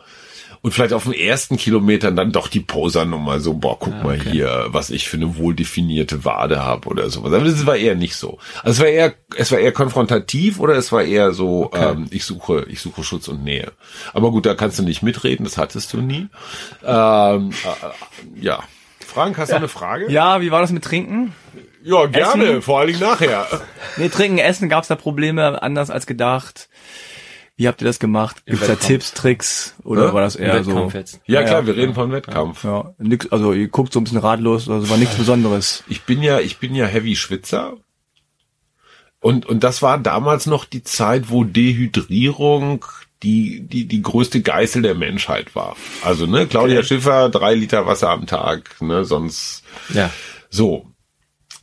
Und vielleicht auf den ersten Kilometern dann doch die Posernummer so, boah, guck mal hier, was ich für eine wohldefinierte Wade habe oder sowas. Aber das war eher nicht so. Also es war eher, es war eher konfrontativ oder es war eher so, ähm, ich suche, ich suche Schutz und Nähe. Aber gut, da kannst du nicht mitreden, das hattest du nie. Ähm, äh, ja. Frank, hast du eine Frage? Ja, wie war das mit Trinken? Ja, gerne, Essen? vor allen Dingen nachher. Nee, Trinken, Essen, gab's da Probleme, anders als gedacht? Wie habt ihr das gemacht? Gibt's da. Tipps, Tricks? Oder Hä? war das eher so? Jetzt. Ja, Ja, klar, ja. wir reden von Wettkampf. Ja, nix, also ihr guckt so ein bisschen ratlos, also war nichts Besonderes. Ich bin ja, ich bin ja Heavy Schwitzer. Und, und das war damals noch die Zeit, wo Dehydrierung die, die, die größte Geißel der Menschheit war. Also, ne, Claudia Schiffer, drei Liter Wasser am Tag, ne, sonst, Ja. so.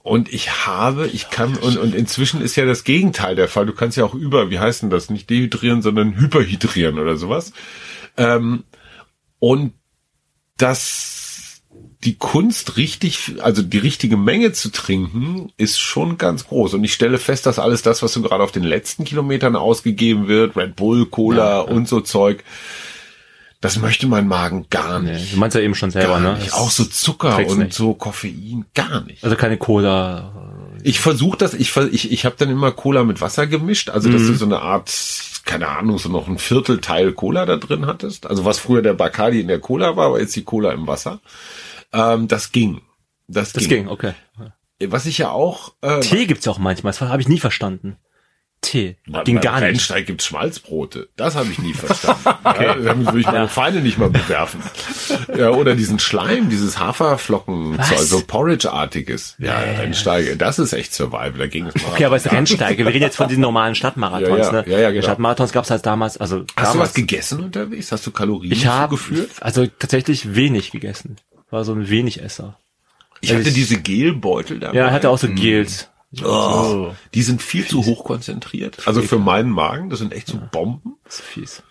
Und ich habe, ich kann, und, und inzwischen ist ja das Gegenteil der Fall. Du kannst ja auch über, wie heißt denn das? Nicht dehydrieren, sondern hyperhydrieren oder sowas. Ähm, und dass die Kunst richtig, also die richtige Menge zu trinken, ist schon ganz groß. Und ich stelle fest, dass alles das, was so gerade auf den letzten Kilometern ausgegeben wird, Red Bull, Cola und so Zeug, das möchte mein Magen gar Nee, nicht. du meinst ja eben schon selber, Gar ne? nicht. Das- Auch so Zucker und nicht. so Koffein, gar nicht. Also keine Cola. Ich versuche das, ich, ich, ich habe dann immer Cola mit Wasser gemischt, also dass du so eine Art, keine Ahnung, so noch ein Viertelteil Cola da drin hattest. Also was früher der Bacardi in der Cola war, aber jetzt die Cola im Wasser. Ähm, das ging. Das, Das ging, okay. Was ich ja auch... Äh, Tee gibt's ja auch manchmal, das habe ich nie verstanden. Tee. Ging beim gar nicht. Rennsteig gibt's Schmalzbrote. Das habe ich nie verstanden. okay. Damit würde ich meine Feinde nicht mal bewerfen. ja, oder diesen Schleim, dieses Haferflocken, Was? so Porridge-artiges. Ja, Rennsteige, das ist echt Survival. Da ging es mal. Okay, aber es ist Rennsteige. Wir reden jetzt von diesen normalen Stadtmarathons, Ja, ja, ne? ja, ja, genau. Stadtmarathons gab's halt damals, also Hast du damals. was gegessen unterwegs? Hast du Kalorien Ich habe zugeführt? also tatsächlich wenig gegessen. War so ein wenig Esser. Ich hatte ich- diese Gelbeutel dabei. Ja, hatte auch so Gels. Oh, die sind viel zu hoch konzentriert. Also für meinen Magen, das sind echt so Bomben. Das ist fies.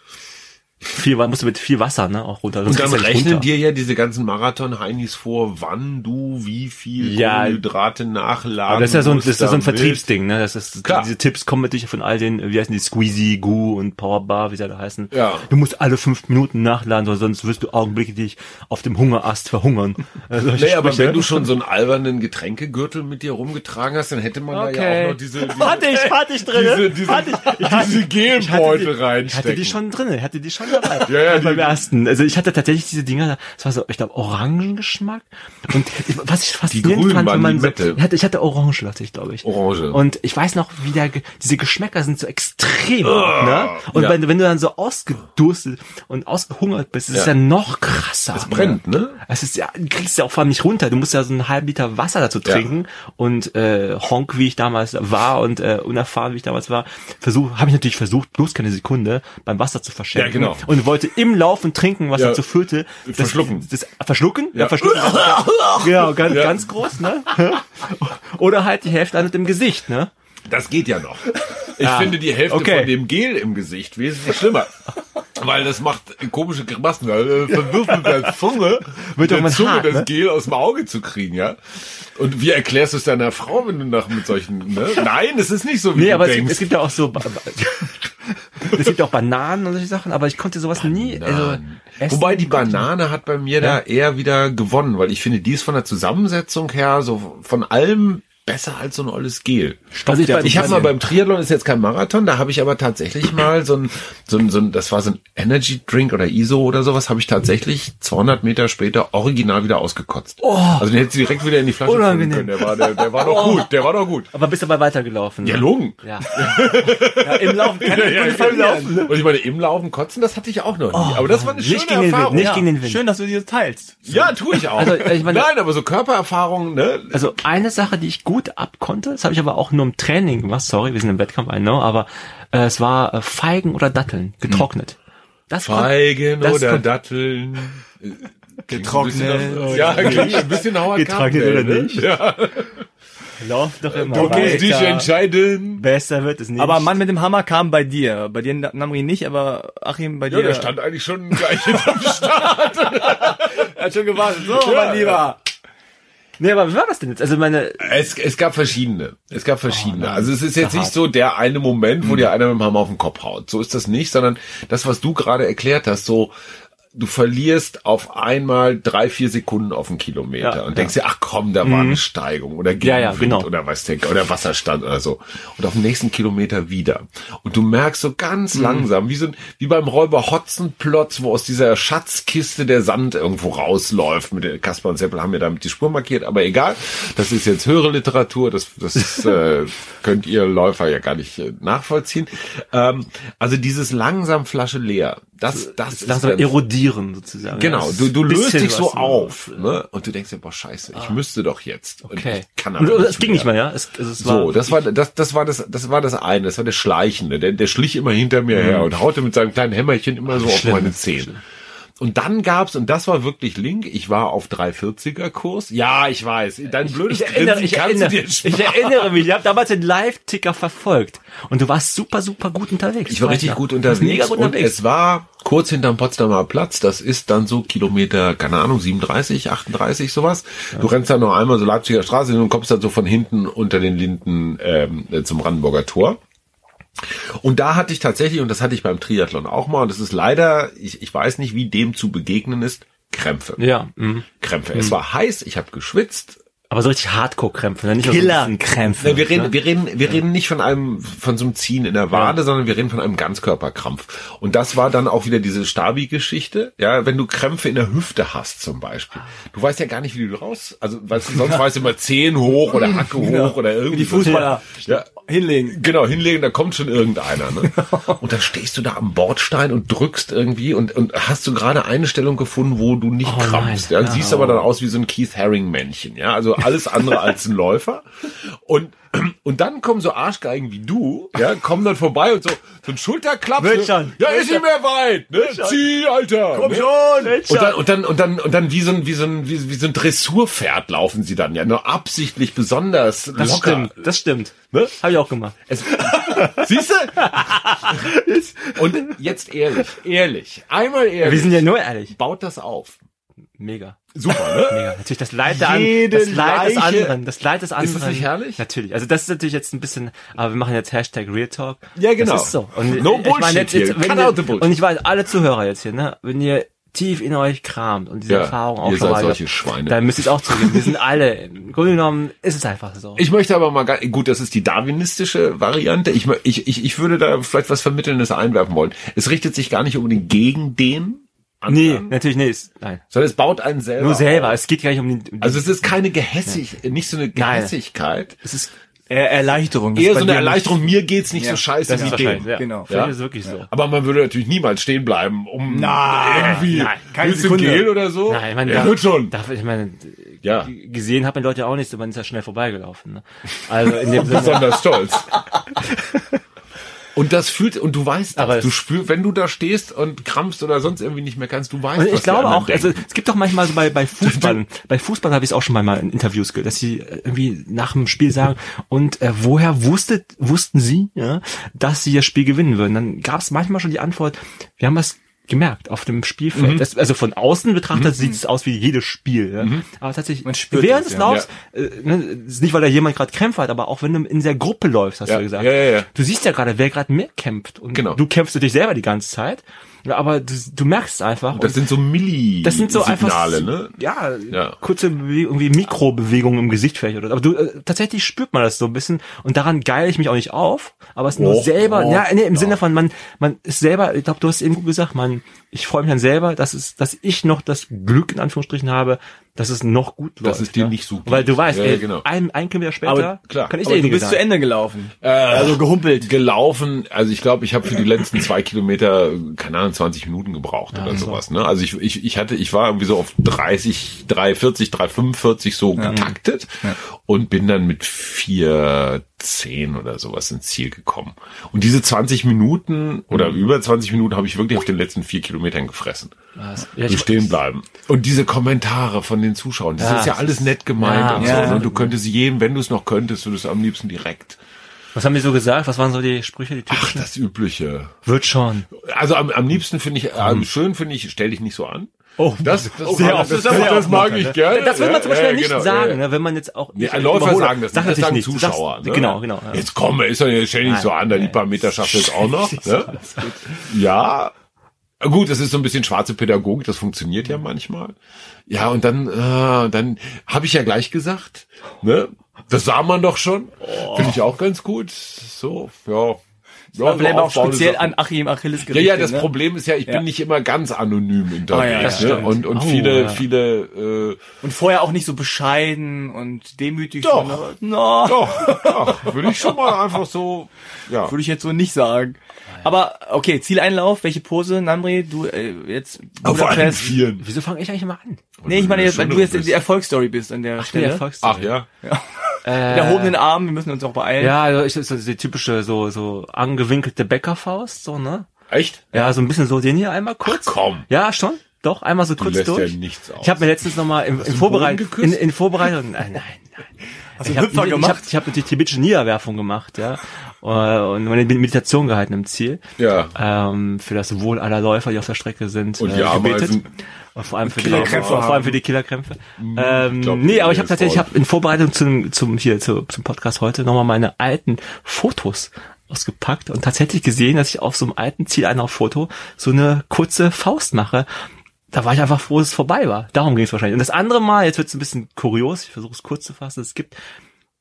Viel, musst du mit viel Wasser, ne, auch runter. Und dann rechnen dir ja diese ganzen Marathon-Heinis vor, wann du wie viel Ja. Kohlenhydrate nachladen Aber das ist ja so ein, das ist ja so ein. Vertriebsding, ne? Das ist, Klar. diese Tipps kommen natürlich von all den, wie heißen die, Squeezy, Goo und Powerbar, wie sie da heißen. Ja. Du musst alle fünf Minuten nachladen, sonst wirst du augenblicklich auf dem Hungerast verhungern. Äh, solche Nee, aber Sprüche. wenn du schon so einen albernen Getränkegürtel mit dir rumgetragen hast, dann hätte man da ja auch noch diese, diese, hatte ich, hatte ich drin. diese, diese, diese Gelbeutel Ich reinstecken. hatte die schon drin, ich hatte die schon dabei. Ja, ja, beim die- ersten. Also ich hatte tatsächlich diese Dinger, das war so, ich glaube, Orangengeschmack. Und was ich faszinierend fand, wenn man so, ich hatte, ich hatte Orange, dachte ich, glaube ich. Orange. Und ich weiß noch, wie der, diese Geschmäcker sind so extrem, ne? Und ja. wenn, wenn du dann so ausgedurstet und ausgehungert bist, ist es Ja. ja noch krasser. Es brennt, ne? Es ist ja, du kriegst ja auch vor allem nicht runter. Du musst ja so einen halben Liter Wasser dazu trinken. Und äh, Honk, wie ich damals war und äh, unerfahren, wie ich damals war, versuch, habe ich natürlich versucht, bloß keine Sekunde, beim Wasser zu verschenken. Ja, genau. Genau. Und wollte im Laufen trinken, was Ja. dazu führte. dass- Verschlucken. Das, verschlucken? Ja, Ja. verschlucken. genau, ganz, Ja. ganz groß, ne? Oder halt die Hälfte an mit dem Gesicht, ne? Das geht ja noch. Ich finde die Hälfte Okay. von dem Gel im Gesicht wesentlich schlimmer. Weil das macht komische Grimassen. Äh, Verwirft mit der Zunge, mit der Zunge hart, das ne? Gel aus dem Auge zu kriegen, ja. Und wie erklärst du es deiner Frau, wenn du nach mit solchen, ne? Nein, es ist nicht so, wie Nee, du aber es gibt, denkst. es gibt ja auch so, es gibt ja auch Bananen und solche Sachen, aber ich konnte sowas nie, also, essen Wobei die Banane hat bei mir da eher wieder gewonnen, weil ich finde, die ist von der Zusammensetzung her so von allem besser als so ein olles Gel. Also ich, Ich habe mal beim Triathlon, ist jetzt kein Marathon, da habe ich aber tatsächlich mal so ein, so ein, so ein, das war so ein Energy Drink oder ISO oder sowas, habe ich tatsächlich 200 Meter später original wieder ausgekotzt. also den hätte sie direkt wieder in die Flasche füllen Unangenehm. können. Der war, der, der war doch gut, der war doch gut. aber bist dabei weitergelaufen. Ja, ne? Logen. Ja. ja, im Laufen kann ich Ja, ja, ja, laufen. Und ich meine, im Laufen kotzen, das hatte ich auch noch nie. aber das war eine schöne Nicht gegen den Wind, Erfahrung. nicht Ja, gegen den Wind. Schön, dass du dir teilst. Ja, tue ich auch. Also, ich meine- Nein, aber so Körpererfahrungen, ne? Also eine Sache, die ich gut abkonnte, das habe ich aber auch nur im Training gemacht, sorry, wir sind im Wettkampf, I know, aber äh, es war äh, Feigen oder Datteln, getrocknet. Das Feigen das oder Datteln. Getrocknet. Ja, klingt ein bisschen Howard Getrocknet oder ne? nicht? Ja. Läuft doch immer Du musst dich entscheiden. Besser wird es nicht. Aber Mann mit dem Hammer kam bei dir. Bei dir, Namri, nicht, aber Achim, bei Ja, dir. der stand eigentlich schon gleich hinterm Start. Er hat schon gewartet. So, mein Lieber. Nee, aber wie war das denn jetzt? Also meine, Es, es gab verschiedene. Es gab verschiedene. also es ist jetzt nicht so der eine Moment, wo dir einer mit dem Hammer auf den Kopf haut. So ist das nicht, sondern das, was du gerade erklärt hast, so du verlierst auf einmal drei, vier Sekunden auf einen Kilometer Ja, und denkst dir, ach komm, da war eine Steigung oder Ja, ja, Gegenwind genau. oder was denk, oder Wasserstand oder so. Und auf dem nächsten Kilometer wieder. Und du merkst so ganz langsam, wie so wie beim Räuber Hotzenplotz, wo aus dieser Schatzkiste der Sand irgendwo rausläuft. Mit der Kasper und Seppel haben mir damit die Spur markiert, aber egal. Das ist jetzt höhere Literatur, das, das äh, könnt ihr Läufer ja gar nicht äh, nachvollziehen. Ähm, also dieses langsam Flasche leer, das, das ist langsam dann- erodieren sozusagen. Genau, du, du löst dich so was, auf, ne? Und du denkst dir, boah, scheiße, ich müsste doch jetzt. Und Okay. ich kann Und, aber und es ging nicht mehr, ja? Es, es So, war, das war das, das war das, das war das eine, das war der Schleichende, der, der schlich immer hinter mir her und haute mit seinem kleinen Hämmerchen immer so auf Mhm. schlimm, meine das ist Zehen. Und dann gab's, und das war wirklich Link, ich war auf 340er Kurs. Ja, ich weiß, dein blödes ich erinnere, Grinsen ich, erinnere, dir ich sparen. erinnere mich, ich habe damals den Live-Ticker verfolgt und du warst super, super gut unterwegs. Ich war richtig gut unterwegs Mega gut und unterwegs. es war kurz hinterm Potsdamer Platz. Das ist dann so Kilometer, keine Ahnung, 37, 38, sowas. Du rennst dann noch einmal so Leipziger Straße hin und kommst dann so von hinten unter den Linden ähm, äh, zum Brandenburger Tor. Und da hatte ich tatsächlich, und das hatte ich beim Triathlon auch mal, und das ist leider, ich, ich weiß nicht, wie dem zu begegnen ist, Krämpfe. ja, mhm. Krämpfe. Es war heiß, ich habe geschwitzt, aber so richtig Hardcore-Krämpfe, ne? nicht nur so bisschen- Killerkrämpfe. Ne, wir reden, wir reden, wir reden nicht von einem, von so einem Ziehen in der Wade, sondern wir reden von einem Ganzkörperkrampf. Und das war dann auch wieder diese Stabi-Geschichte. Ja, wenn du Krämpfe in der Hüfte hast zum Beispiel. Du weißt ja gar nicht, wie du raus, also, weißt du, sonst weißt du immer Zehen hoch oder Hacke hoch oder irgendwie. Wie die. Fußballer. Ja. Hinlegen. Genau, hinlegen, da kommt schon irgendeiner. Ne? Und dann stehst du da am Bordstein und drückst irgendwie und, und hast du gerade eine Stellung gefunden, wo du nicht Oh krampfst. nein. Ja, siehst aber dann aus wie so ein Keith Haring-Männchen. Ja, also alles andere als ein Läufer. Und, und dann kommen so Arschgeigen wie du, ja, kommen dann vorbei und so, so ein Schulterklaps. Wird ne? Ja, ist nicht mehr weit. Ne? Zieh, Alter. Komm ne? schon. Und dann, und dann, und dann, und dann wie so ein, wie so ein, wie, wie so ein Dressurpferd laufen sie dann, ja, nur absichtlich besonders Das locker. stimmt, das stimmt. Ne? Habe ich auch gemacht. Es, siehst du? Und jetzt ehrlich, ehrlich, einmal ehrlich. Wir sind ja nur ehrlich. baut das auf. Mega. Super, ne? Mega. Natürlich das Leid der an, das Leid des anderen. Das Leid des anderen. das nicht herrlich? Natürlich. Also das ist natürlich jetzt ein bisschen, aber wir machen jetzt Hashtag Real Talk. Ja, genau. Das ist so. Und No ich Bullshit meine, jetzt, jetzt, wenn ihr, bullshit. Und ich weiß, alle Zuhörer jetzt hier, ne, wenn ihr tief in euch kramt und diese Ja, Erfahrung auch ihr seid solche Schweine. dann müsst ihr es auch zugeben. Wir sind alle, im Grunde genommen ist es einfach so. Ich möchte aber mal, gut, das ist die darwinistische Variante. Ich, ich, ich, ich würde da vielleicht was Vermittelndes einwerfen wollen. Es richtet sich gar nicht unbedingt gegen den nee, anderen, natürlich ist, nein. sondern es baut einen selber Nur selber. auf. Es geht gar nicht um den, um Also es ist keine Gehässig, nicht so eine Nein. Gehässigkeit. es ist, Er Erleichterung. Eher ist so eine Erleichterung, mir geht's nicht Ja. so scheiße das wie ist dem. ja. Genau. Ja. ist wirklich so. Aber man würde natürlich niemals stehen bleiben, um Nein, irgendwie nein, keine willst Sekunde. Gel oder so. Nein, ich meine, ja, wird schon. Da, ich meine, Ja. gesehen hat man Leute auch nicht, so man ist ja schnell vorbeigelaufen. Ne? Also in dem Sinne, Besonders stolz. Und das fühlt, und du weißt Aber das. Du es- spürst, wenn du da stehst und krampfst oder sonst irgendwie nicht mehr kannst, du weißt, Und ich glaube auch, also denken. es gibt doch manchmal so bei, bei Fußball, bei Fußball habe ich es auch schon mal in Interviews gehört, dass sie äh, irgendwie nach dem Spiel sagen, und äh, woher wusstet, wussten sie, ja, dass sie das Spiel gewinnen würden? Dann gab es manchmal schon die Antwort, wir haben was gemerkt auf dem Spielfeld. Mhm. Das, also von außen betrachtet sieht es aus wie jedes Spiel. Ja? Aber tatsächlich, Man spürt während es, des ja. Laufs, äh, ne, nicht weil da jemand gerade Krämpfe hat, aber auch wenn du in der Gruppe läufst, hast Ja, du gesagt. ja, ja, ja. Du siehst ja gerade, wer gerade mehr kämpft. Und Genau. du kämpfst natürlich selber die ganze Zeit. Ja, aber du, du merkst einfach. Das sind so Milli das sind so Signale, einfach ne? ja, Ja. kurze Bewegung, irgendwie Mikrobewegungen im Gesicht vielleicht oder aber du äh, tatsächlich spürt man das so ein bisschen und daran geile ich mich auch nicht auf, aber es nur Och, selber, och, ja, nee, im ja. Sinne von man man ist selber, ich glaube, du hast eben gut gesagt, man ich freue mich dann selber, dass es dass ich noch das Glück in Anführungsstrichen habe, dass es noch gut läuft. Dass es dir ja. nicht so geht. Weil du weißt, Ja, ey, genau. ein, ein Kilometer später Aber klar. kann ich Aber du derjenige bist zu sein. Ende gelaufen. Äh, also gehumpelt. gelaufen, also ich glaube, ich habe für die letzten zwei Kilometer, keine Ahnung, 20 Minuten gebraucht oder sowas. Ne? Also ich, ich, ich hatte, ich war irgendwie so auf 30, 340, 345 so getaktet und bin dann mit 410 oder sowas ins Ziel gekommen. Und diese 20 Minuten oder über 20 Minuten habe ich wirklich auf den letzten vier Kilometern gefressen. Was? Ja, ich- stehen bleiben. Und diese Kommentare von den Zuschauern, das Ja, ist ja alles nett gemeint ja, und ja. so. Ne? Du könntest jedem, wenn du es noch könntest, würdest du am liebsten direkt. Was haben die so gesagt? Was waren so die Sprüche, die Ach, typischen? das Übliche. Wird schon. Also am, am liebsten finde ich, äh, schön finde ich, stell dich nicht so an. Oh, Das, das, sehr das, oft. das, das, oft mag ich kann, gerne. Das würde man zum Ja, Beispiel ja, nicht genau, sagen, ja. ne, wenn man jetzt auch Nee, ich Läufer sagen das nicht, das sagen nicht. Zuschauer. ne? Genau, genau. ja. Jetzt komm, ist doch nicht, stell nicht so an, da die paar Meter schafft jetzt auch noch. Ne? Ja, gut, das ist so ein bisschen schwarze Pädagogik, das funktioniert ja manchmal. Ja, und dann, äh, dann habe ich ja gleich gesagt, ne? Das sah man doch schon. Finde ich auch ganz gut. So, ja. Ja, so auch speziell an Achim Achilles Ja, gerichtet. ja, das ne? Problem ist ja, ich Ja. bin nicht immer ganz anonym Ah, ja, unterwegs. das ne? stimmt. Und, und Oh, viele, ja. viele, äh, Und vorher auch nicht so bescheiden und demütig. Doch. sondern- No, doch, doch, würde ich schon mal einfach so, ja. würde ich jetzt so nicht sagen. Aber okay, Zieleinlauf, welche Pose, Namri, du äh, jetzt Auf allen Budapest. Vieren. Wieso fange ich eigentlich immer an? Nee, ich meine jetzt, weil du jetzt bist. die Erfolgsstory bist an der Ich bin Stelle. der Erfolgsstory. Ach ja. Mit erhobenen Armen, wir müssen uns auch beeilen. Ja, also ich, ist die typische so so angewinkelte Bäckerfaust, so ne? Echt? Ja, so ein bisschen so den hier einmal kurz. Ach, komm. Ja, schon. Doch, einmal so kurz lässt durch. ja nichts aus. Ich habe mir letztens noch mal im, du in Boden geküsst? in, in Vorbereitung nein, nein, nein. Hast du Ich habe hab, ich hab natürlich tibetische Niederwerfung gemacht, ja. Äh, Und meine Meditation gehalten im Ziel. Ja. Ähm, für das Wohl aller Läufer, die auf der Strecke sind. Und die äh, Ameisen. Und vor allem für die, Killerkrämpfe vor allem für die Killerkrämpfe. Ähm, glaub, nee, aber ich habe tatsächlich, ich habe in Vorbereitung zum, zum hier zu, zum Podcast heute nochmal meine alten Fotos ausgepackt und tatsächlich gesehen, dass ich auf so einem alten Zieleinlauffoto so eine kurze Faust mache. Da war ich einfach froh, dass es vorbei war. Darum ging es wahrscheinlich. Und das andere Mal, jetzt wird es ein bisschen kurios, ich versuche es kurz zu fassen, es gibt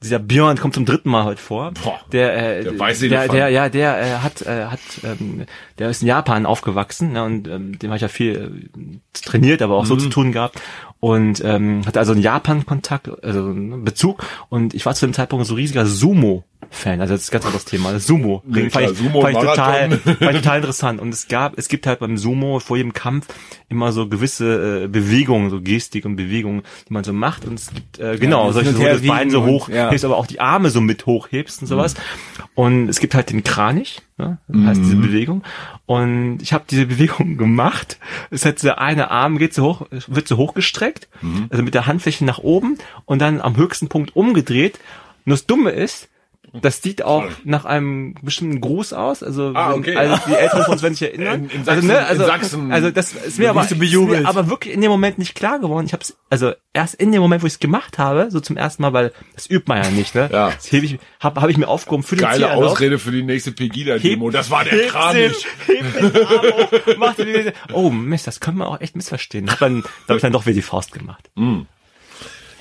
dieser Björn kommt zum dritten Mal heute vor. Boah, der, äh, der weiße der, der, ja, der äh, hat, äh, hat, ähm, der ist in Japan aufgewachsen, ne, und ähm, dem habe ich ja viel äh, trainiert, aber auch so zu tun gehabt und ähm, hatte also einen Japan-Kontakt, also einen Bezug. Und ich war zu dem Zeitpunkt so riesiger Sumo-Fan, also das ist ganz anderes Thema, das Sumo. Nee, fand, ich, Sumo, fand, ich total, fand ich total interessant. Und es gab, es gibt halt beim Sumo vor jedem Kampf immer so gewisse äh, Bewegungen, so Gestik und Bewegungen, die man so macht. Und es gibt äh, genau das solche so das Bein so hoch und- ja. hebst, aber auch die Arme so mit hochhebst und sowas. Und es gibt halt den Kranich, ne? das heißt diese Bewegung. Und ich habe diese Bewegung gemacht. Es hat der eine Arm geht so hoch, wird so hochgestreckt, also mit der Handfläche nach oben und dann am höchsten Punkt umgedreht. Nur das Dumme ist, das sieht auch nach einem bestimmten Gruß aus. Also, Ah, wenn, okay. also die Älteren von uns werden sich erinnern. In- in also, Sachsen- ne, also, in Sachsen also das ist mir aber, ist mir aber wirklich in dem Moment nicht klar geworden. Ich habe es also erst in dem Moment, wo ich es gemacht habe, so zum ersten Mal, weil das übt man ja nicht. Ne? Ja. Das hebe ich, habe hab ich mir aufgehoben für den Geile Zielanlauf. Ausrede für die nächste Pegida-Demo. Das war der Kranich. die- Oh Mist, das können wir auch echt missverstehen. Hab dann, da habe ich dann doch wieder die Faust gemacht.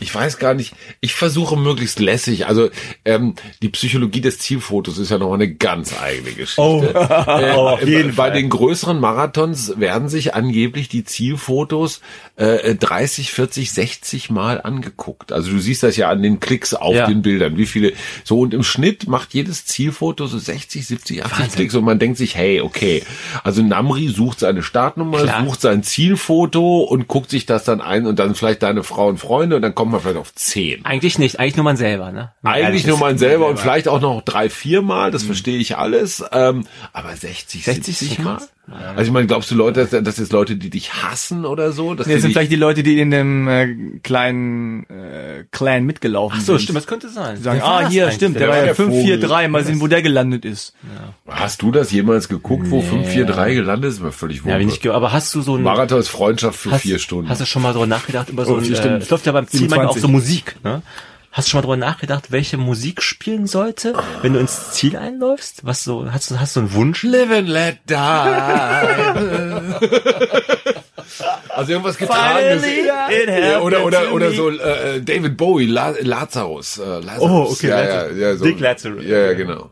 Ich weiß gar nicht. Ich versuche möglichst lässig. Also ähm, die Psychologie des Zielfotos ist ja noch eine ganz eigene Geschichte. Oh. äh, auf jeden bei Fall. den größeren Marathons werden sich angeblich die Zielfotos äh, 30, 40, 60 Mal angeguckt. Also du siehst das ja an den Klicks auf Ja. den Bildern, wie viele. So und im Schnitt macht jedes Zielfoto so 60, 70, 80 Klicks und man denkt sich, hey, okay. Also Namri sucht seine Startnummer, Klar. sucht sein Zielfoto und guckt sich das dann ein und dann vielleicht deine Frau und Freunde und dann kommt mal vielleicht auf 10. Eigentlich nicht, eigentlich nur man selber, ne? Wenn man Eigentlich nur man selber und vielleicht auch noch drei, vier Mal, das verstehe ich alles. Ähm, aber 60, 60 70 ist Mal? Also ich meine, glaubst du Leute, dass, dass jetzt Leute, die dich hassen oder so? Dass Nee, das sind vielleicht die Leute, die in dem äh, kleinen äh, Clan mitgelaufen Ach so, sind. stimmt, das könnte sein. Die sagen, ah, das hier, stimmt, der, Der war ja der Vogel. 543, mal sehen, wo der gelandet ist. hast du das jemals geguckt, wo 543 gelandet ist? Mir völlig Ja, wurscht. wie nicht, aber hast du so ein Marathon ist Freundschaft für hast, vier Stunden. Hast du schon mal drüber nachgedacht über so Oh, ein, vier äh, Stunden. es läuft ja beim Ziel manchmal auch 27. so Musik, ne? Hast du schon mal drüber nachgedacht, welche Musik spielen sollte, wenn du ins Ziel einläufst? Was so, hast du, hast du einen Wunsch? Live and let die. also irgendwas getragenes. oder oder oder so äh, David Bowie, La Lazarus, äh, Lazarus. Oh, okay, ja, Lazarus. ja, ja, so. Dick Lazarus. Ja, ja, genau.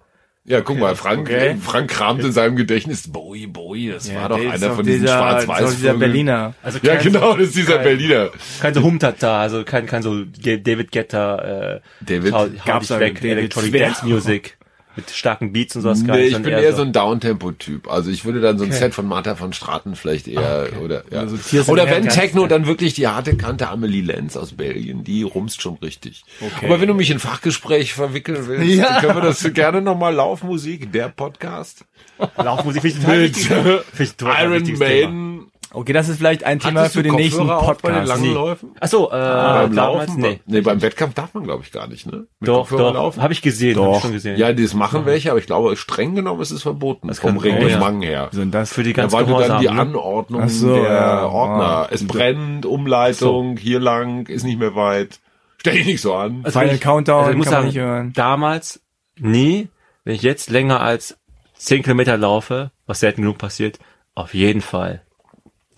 Ja, guck mal, Frank, Okay. Frank kramt in seinem Gedächtnis Bowie, Bowie, das war doch einer doch von diesen schwarz-weiß ist doch dieser Berliner. Also Ja, genau, das ist dieser kein, Berliner. Kein so Humtata, also kein, kein so David Guetta, äh, David- hau, hau Gab's weg, David Electronic Zwerg? Dance Music mit starken Beats und sowas. gar Nee, nicht, ich bin eher so ein Downtempo-Typ. Also ich würde dann so ein Set von Martha von Straten vielleicht eher oder ja. Oder so Tears in oder wenn Techno dann wirklich die harte Kante Amelie Lenz aus Belgien, die rumst schon richtig. Aber wenn du mich in Fachgespräch verwickeln willst, Ja. dann können wir das gerne nochmal Laufmusik, der Podcast Laufmusik finde ich total mit Iron. Maiden. Okay, das ist vielleicht ein Thema Hattest für du den nächsten auch bei den Podcast. langen Nee. Läufen? Ach so, äh, beim damals, Laufen? nee. Nee, beim Wettkampf darf man glaube ich gar nicht, ne? Mit Doch, Kopfhörer doch, habe ich gesehen, hab ich schon gesehen. Ja, das machen welche, aber ich glaube, streng genommen ist es verboten. vom kann- Reglement her. So, und das für die Da ganz war dann Gehorsam, die ne? Anordnung Ach so, der ja. Ordner. Ah. Es brennt, Umleitung, hier lang, ist nicht mehr weit. Stell dich nicht so an. Also Final ich- Countdown also ich muss kann man sagen, nicht hören. Damals, nie. Wenn ich jetzt länger als 10 Kilometer laufe, was selten genug passiert, auf jeden Fall.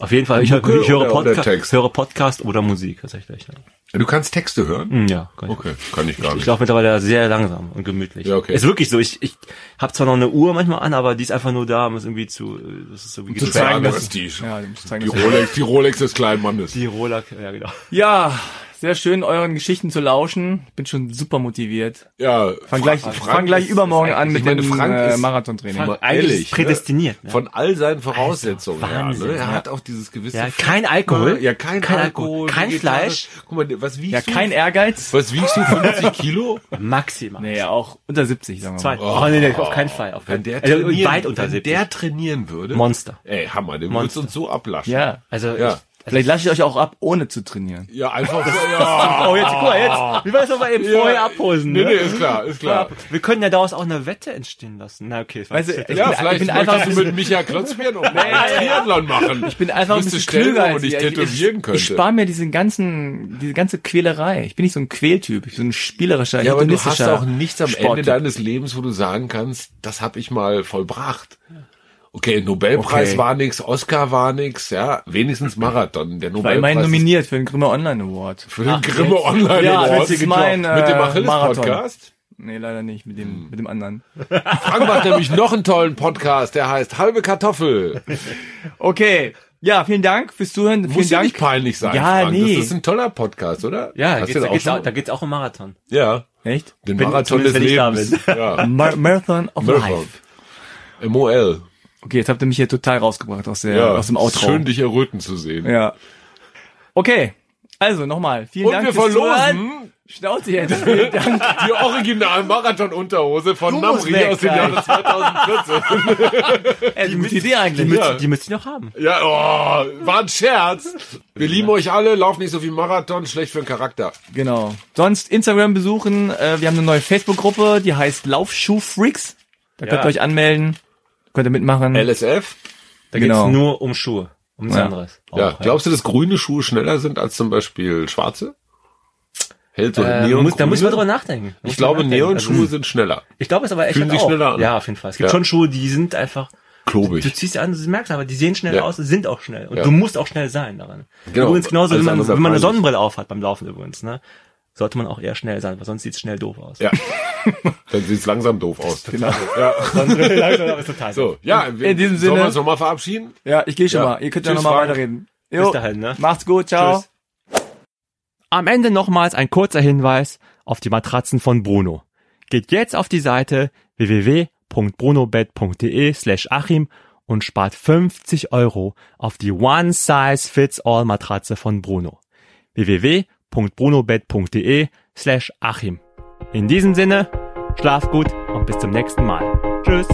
Auf jeden Fall. Ich, ich höre, Podca Text? höre Podcast oder Musik tatsächlich. Ja, Du kannst Texte hören? Hm, ja kann ich. Okay, kann ich gar Ich nicht. laufe mittlerweile sehr langsam und gemütlich. Ja, okay. Ist wirklich so. Ich, ich habe zwar noch eine Uhr manchmal an, aber die ist einfach nur da, um es irgendwie zu, äh, das ist so wie zu zeigen, das dass- ist die, Ja, musst zeigen, die dass- Rolex, die Rolex des kleinen Mannes. Die Roller, ja genau. Ja, sehr schön, euren Geschichten zu lauschen. Bin schon super motiviert. Ja, Fang gleich, Frank fang gleich ist- übermorgen ist an mit ich dem meine, Frank äh, Marathontraining. Ehrlich, prädestiniert, Ne? Von all seinen Voraussetzungen Also. Wahnsinn, Ne? Er ja. hat auch dieses gewisse Ja, kein Alkohol. Ja, kein, Kein Alkohol. Alkohol, kein vegetarisch. Fleisch. Guck mal, was wiegst Ja, du? kein Ehrgeiz. Was wiegst du? 50 Kilo? Maximal. Nee, auch unter 70, sagen wir Zwei. mal. Oh, nee, nee, auf keinen Fall. Auf Wenn keinen der also, trainieren, weit unter wenn 70. der trainieren würde. Monster. Ey, Hammer, der würde Monster. uns so ablaschen. Ja. Also Ja. Vielleicht lasche ich euch auch ab, ohne zu trainieren. Ja, einfach so, ja. Oh, jetzt, guck mal, jetzt. Wie war das nochmal eben Ja. vorher abhosen, Nee, ne? nee, ist klar, ist klar. Wir können ja daraus auch eine Wette entstehen lassen. Na, okay. Weißt du, ich Ja, bin- vielleicht ich bin einfach du mit Klotzbier noch mal einen Triathlon machen. Ich bin einfach ein bisschen klüger wo als ich tätowieren ich, könnte. ich spare mir diesen ganzen, diese ganze Quälerei. Ich bin nicht so ein Quältyp. Ich bin so ein spielerischer, Ja, aber du hast auch nichts am Ende Sporttyp. deines Lebens, wo du sagen kannst, das habe ich mal vollbracht. Okay, Nobelpreis Okay. war nix, Oscar war nix, ja, wenigstens Marathon. Der Ich war Nobelpreis immerhin nominiert für den Grimme Online Award. für den Grimme Online Ja, Award. das ist mein, mit dem äh, Achilles Marathon. Podcast. Nee, leider nicht, mit dem, mit dem anderen. Frank macht nämlich noch einen tollen Podcast, der heißt Halbe Kartoffel. Okay. Ja, vielen Dank fürs Zuhören. Vielen Muss ja Dank. nicht peinlich sein, Ja, Frank. nee. Das ist ein toller Podcast, oder? Ja, Hast geht's, da, das geht's auch auch, da geht's auch um Marathon. Ja, Echt? den Wenn- Marathon des Lebens. Ja. Mar Marathon of Marathon. Life. MOL. Okay, jetzt habt ihr mich hier total rausgebracht aus der, Ja, aus dem Outro. schön dich erröten zu sehen. Ja. Okay. Also nochmal, vielen Und Dank wir fürs Zuhören. verlosen Schnauze jetzt. Vielen Dank. die original Marathon-Unterhose von Namri aus dem Jahre 2014. Ey, die gute Idee eigentlich. Die, Ja. müsst, die müsst ihr noch haben. Ja, oh, war ein Scherz. Wir lieben euch alle, lauft nicht so viel Marathon, schlecht für den Charakter. Genau. Sonst Instagram besuchen. Äh, wir haben eine neue Facebook-Gruppe, die heißt Laufschuhfreaks. Da könnt Ja. ihr euch anmelden. Könnt ihr mitmachen. LSF? Da Genau. geht's nur um Schuhe. Um nichts Ja. anderes. Ja, Auch, glaubst du, dass grüne Schuhe schneller sind als zum Beispiel schwarze? Hält so Äh, Neon muss, da muss ich mal drüber nachdenken. Ich glaube. Neon-Schuhe Also, sind schneller. Ich glaube es aber echt Fühlen sich auch. schneller an. Ja, auf jeden Fall. Es gibt Ja. schon Schuhe, die sind einfach, du Klobig. ziehst sie an, du merkst aber, die sehen schnell Ja. aus, sind auch schnell. Und Ja. du musst auch schnell sein daran. Genau. Übrigens genauso, Alles wenn man, wenn man eine. Sonnenbrille aufhat beim Laufen übrigens, ne? Sollte man auch eher schnell sein, weil sonst sieht's schnell doof aus. Ja. Dann sieht's langsam doof aus. Genau. Ja. Sonnenbrille langsam ist total So, ja, In diesem sollen Sinne- wir uns nochmal verabschieden? Ja, ich gehe schon Ja. mal. Ihr könnt ja Tschüss, nochmal Frank. weiterreden. Bis dahin, ne? Macht's gut. Ciao. Tschüss. Am Ende nochmals ein kurzer Hinweis auf die Matratzen von Bruno. Geht jetzt auf die Seite www.brunobed.de slash Achim und spart 50 Euro auf die One Size Fits All Matratze von Bruno. www www.brunobett.de slash Achim. In diesem Sinne, schlaf gut und bis zum nächsten Mal. Tschüss.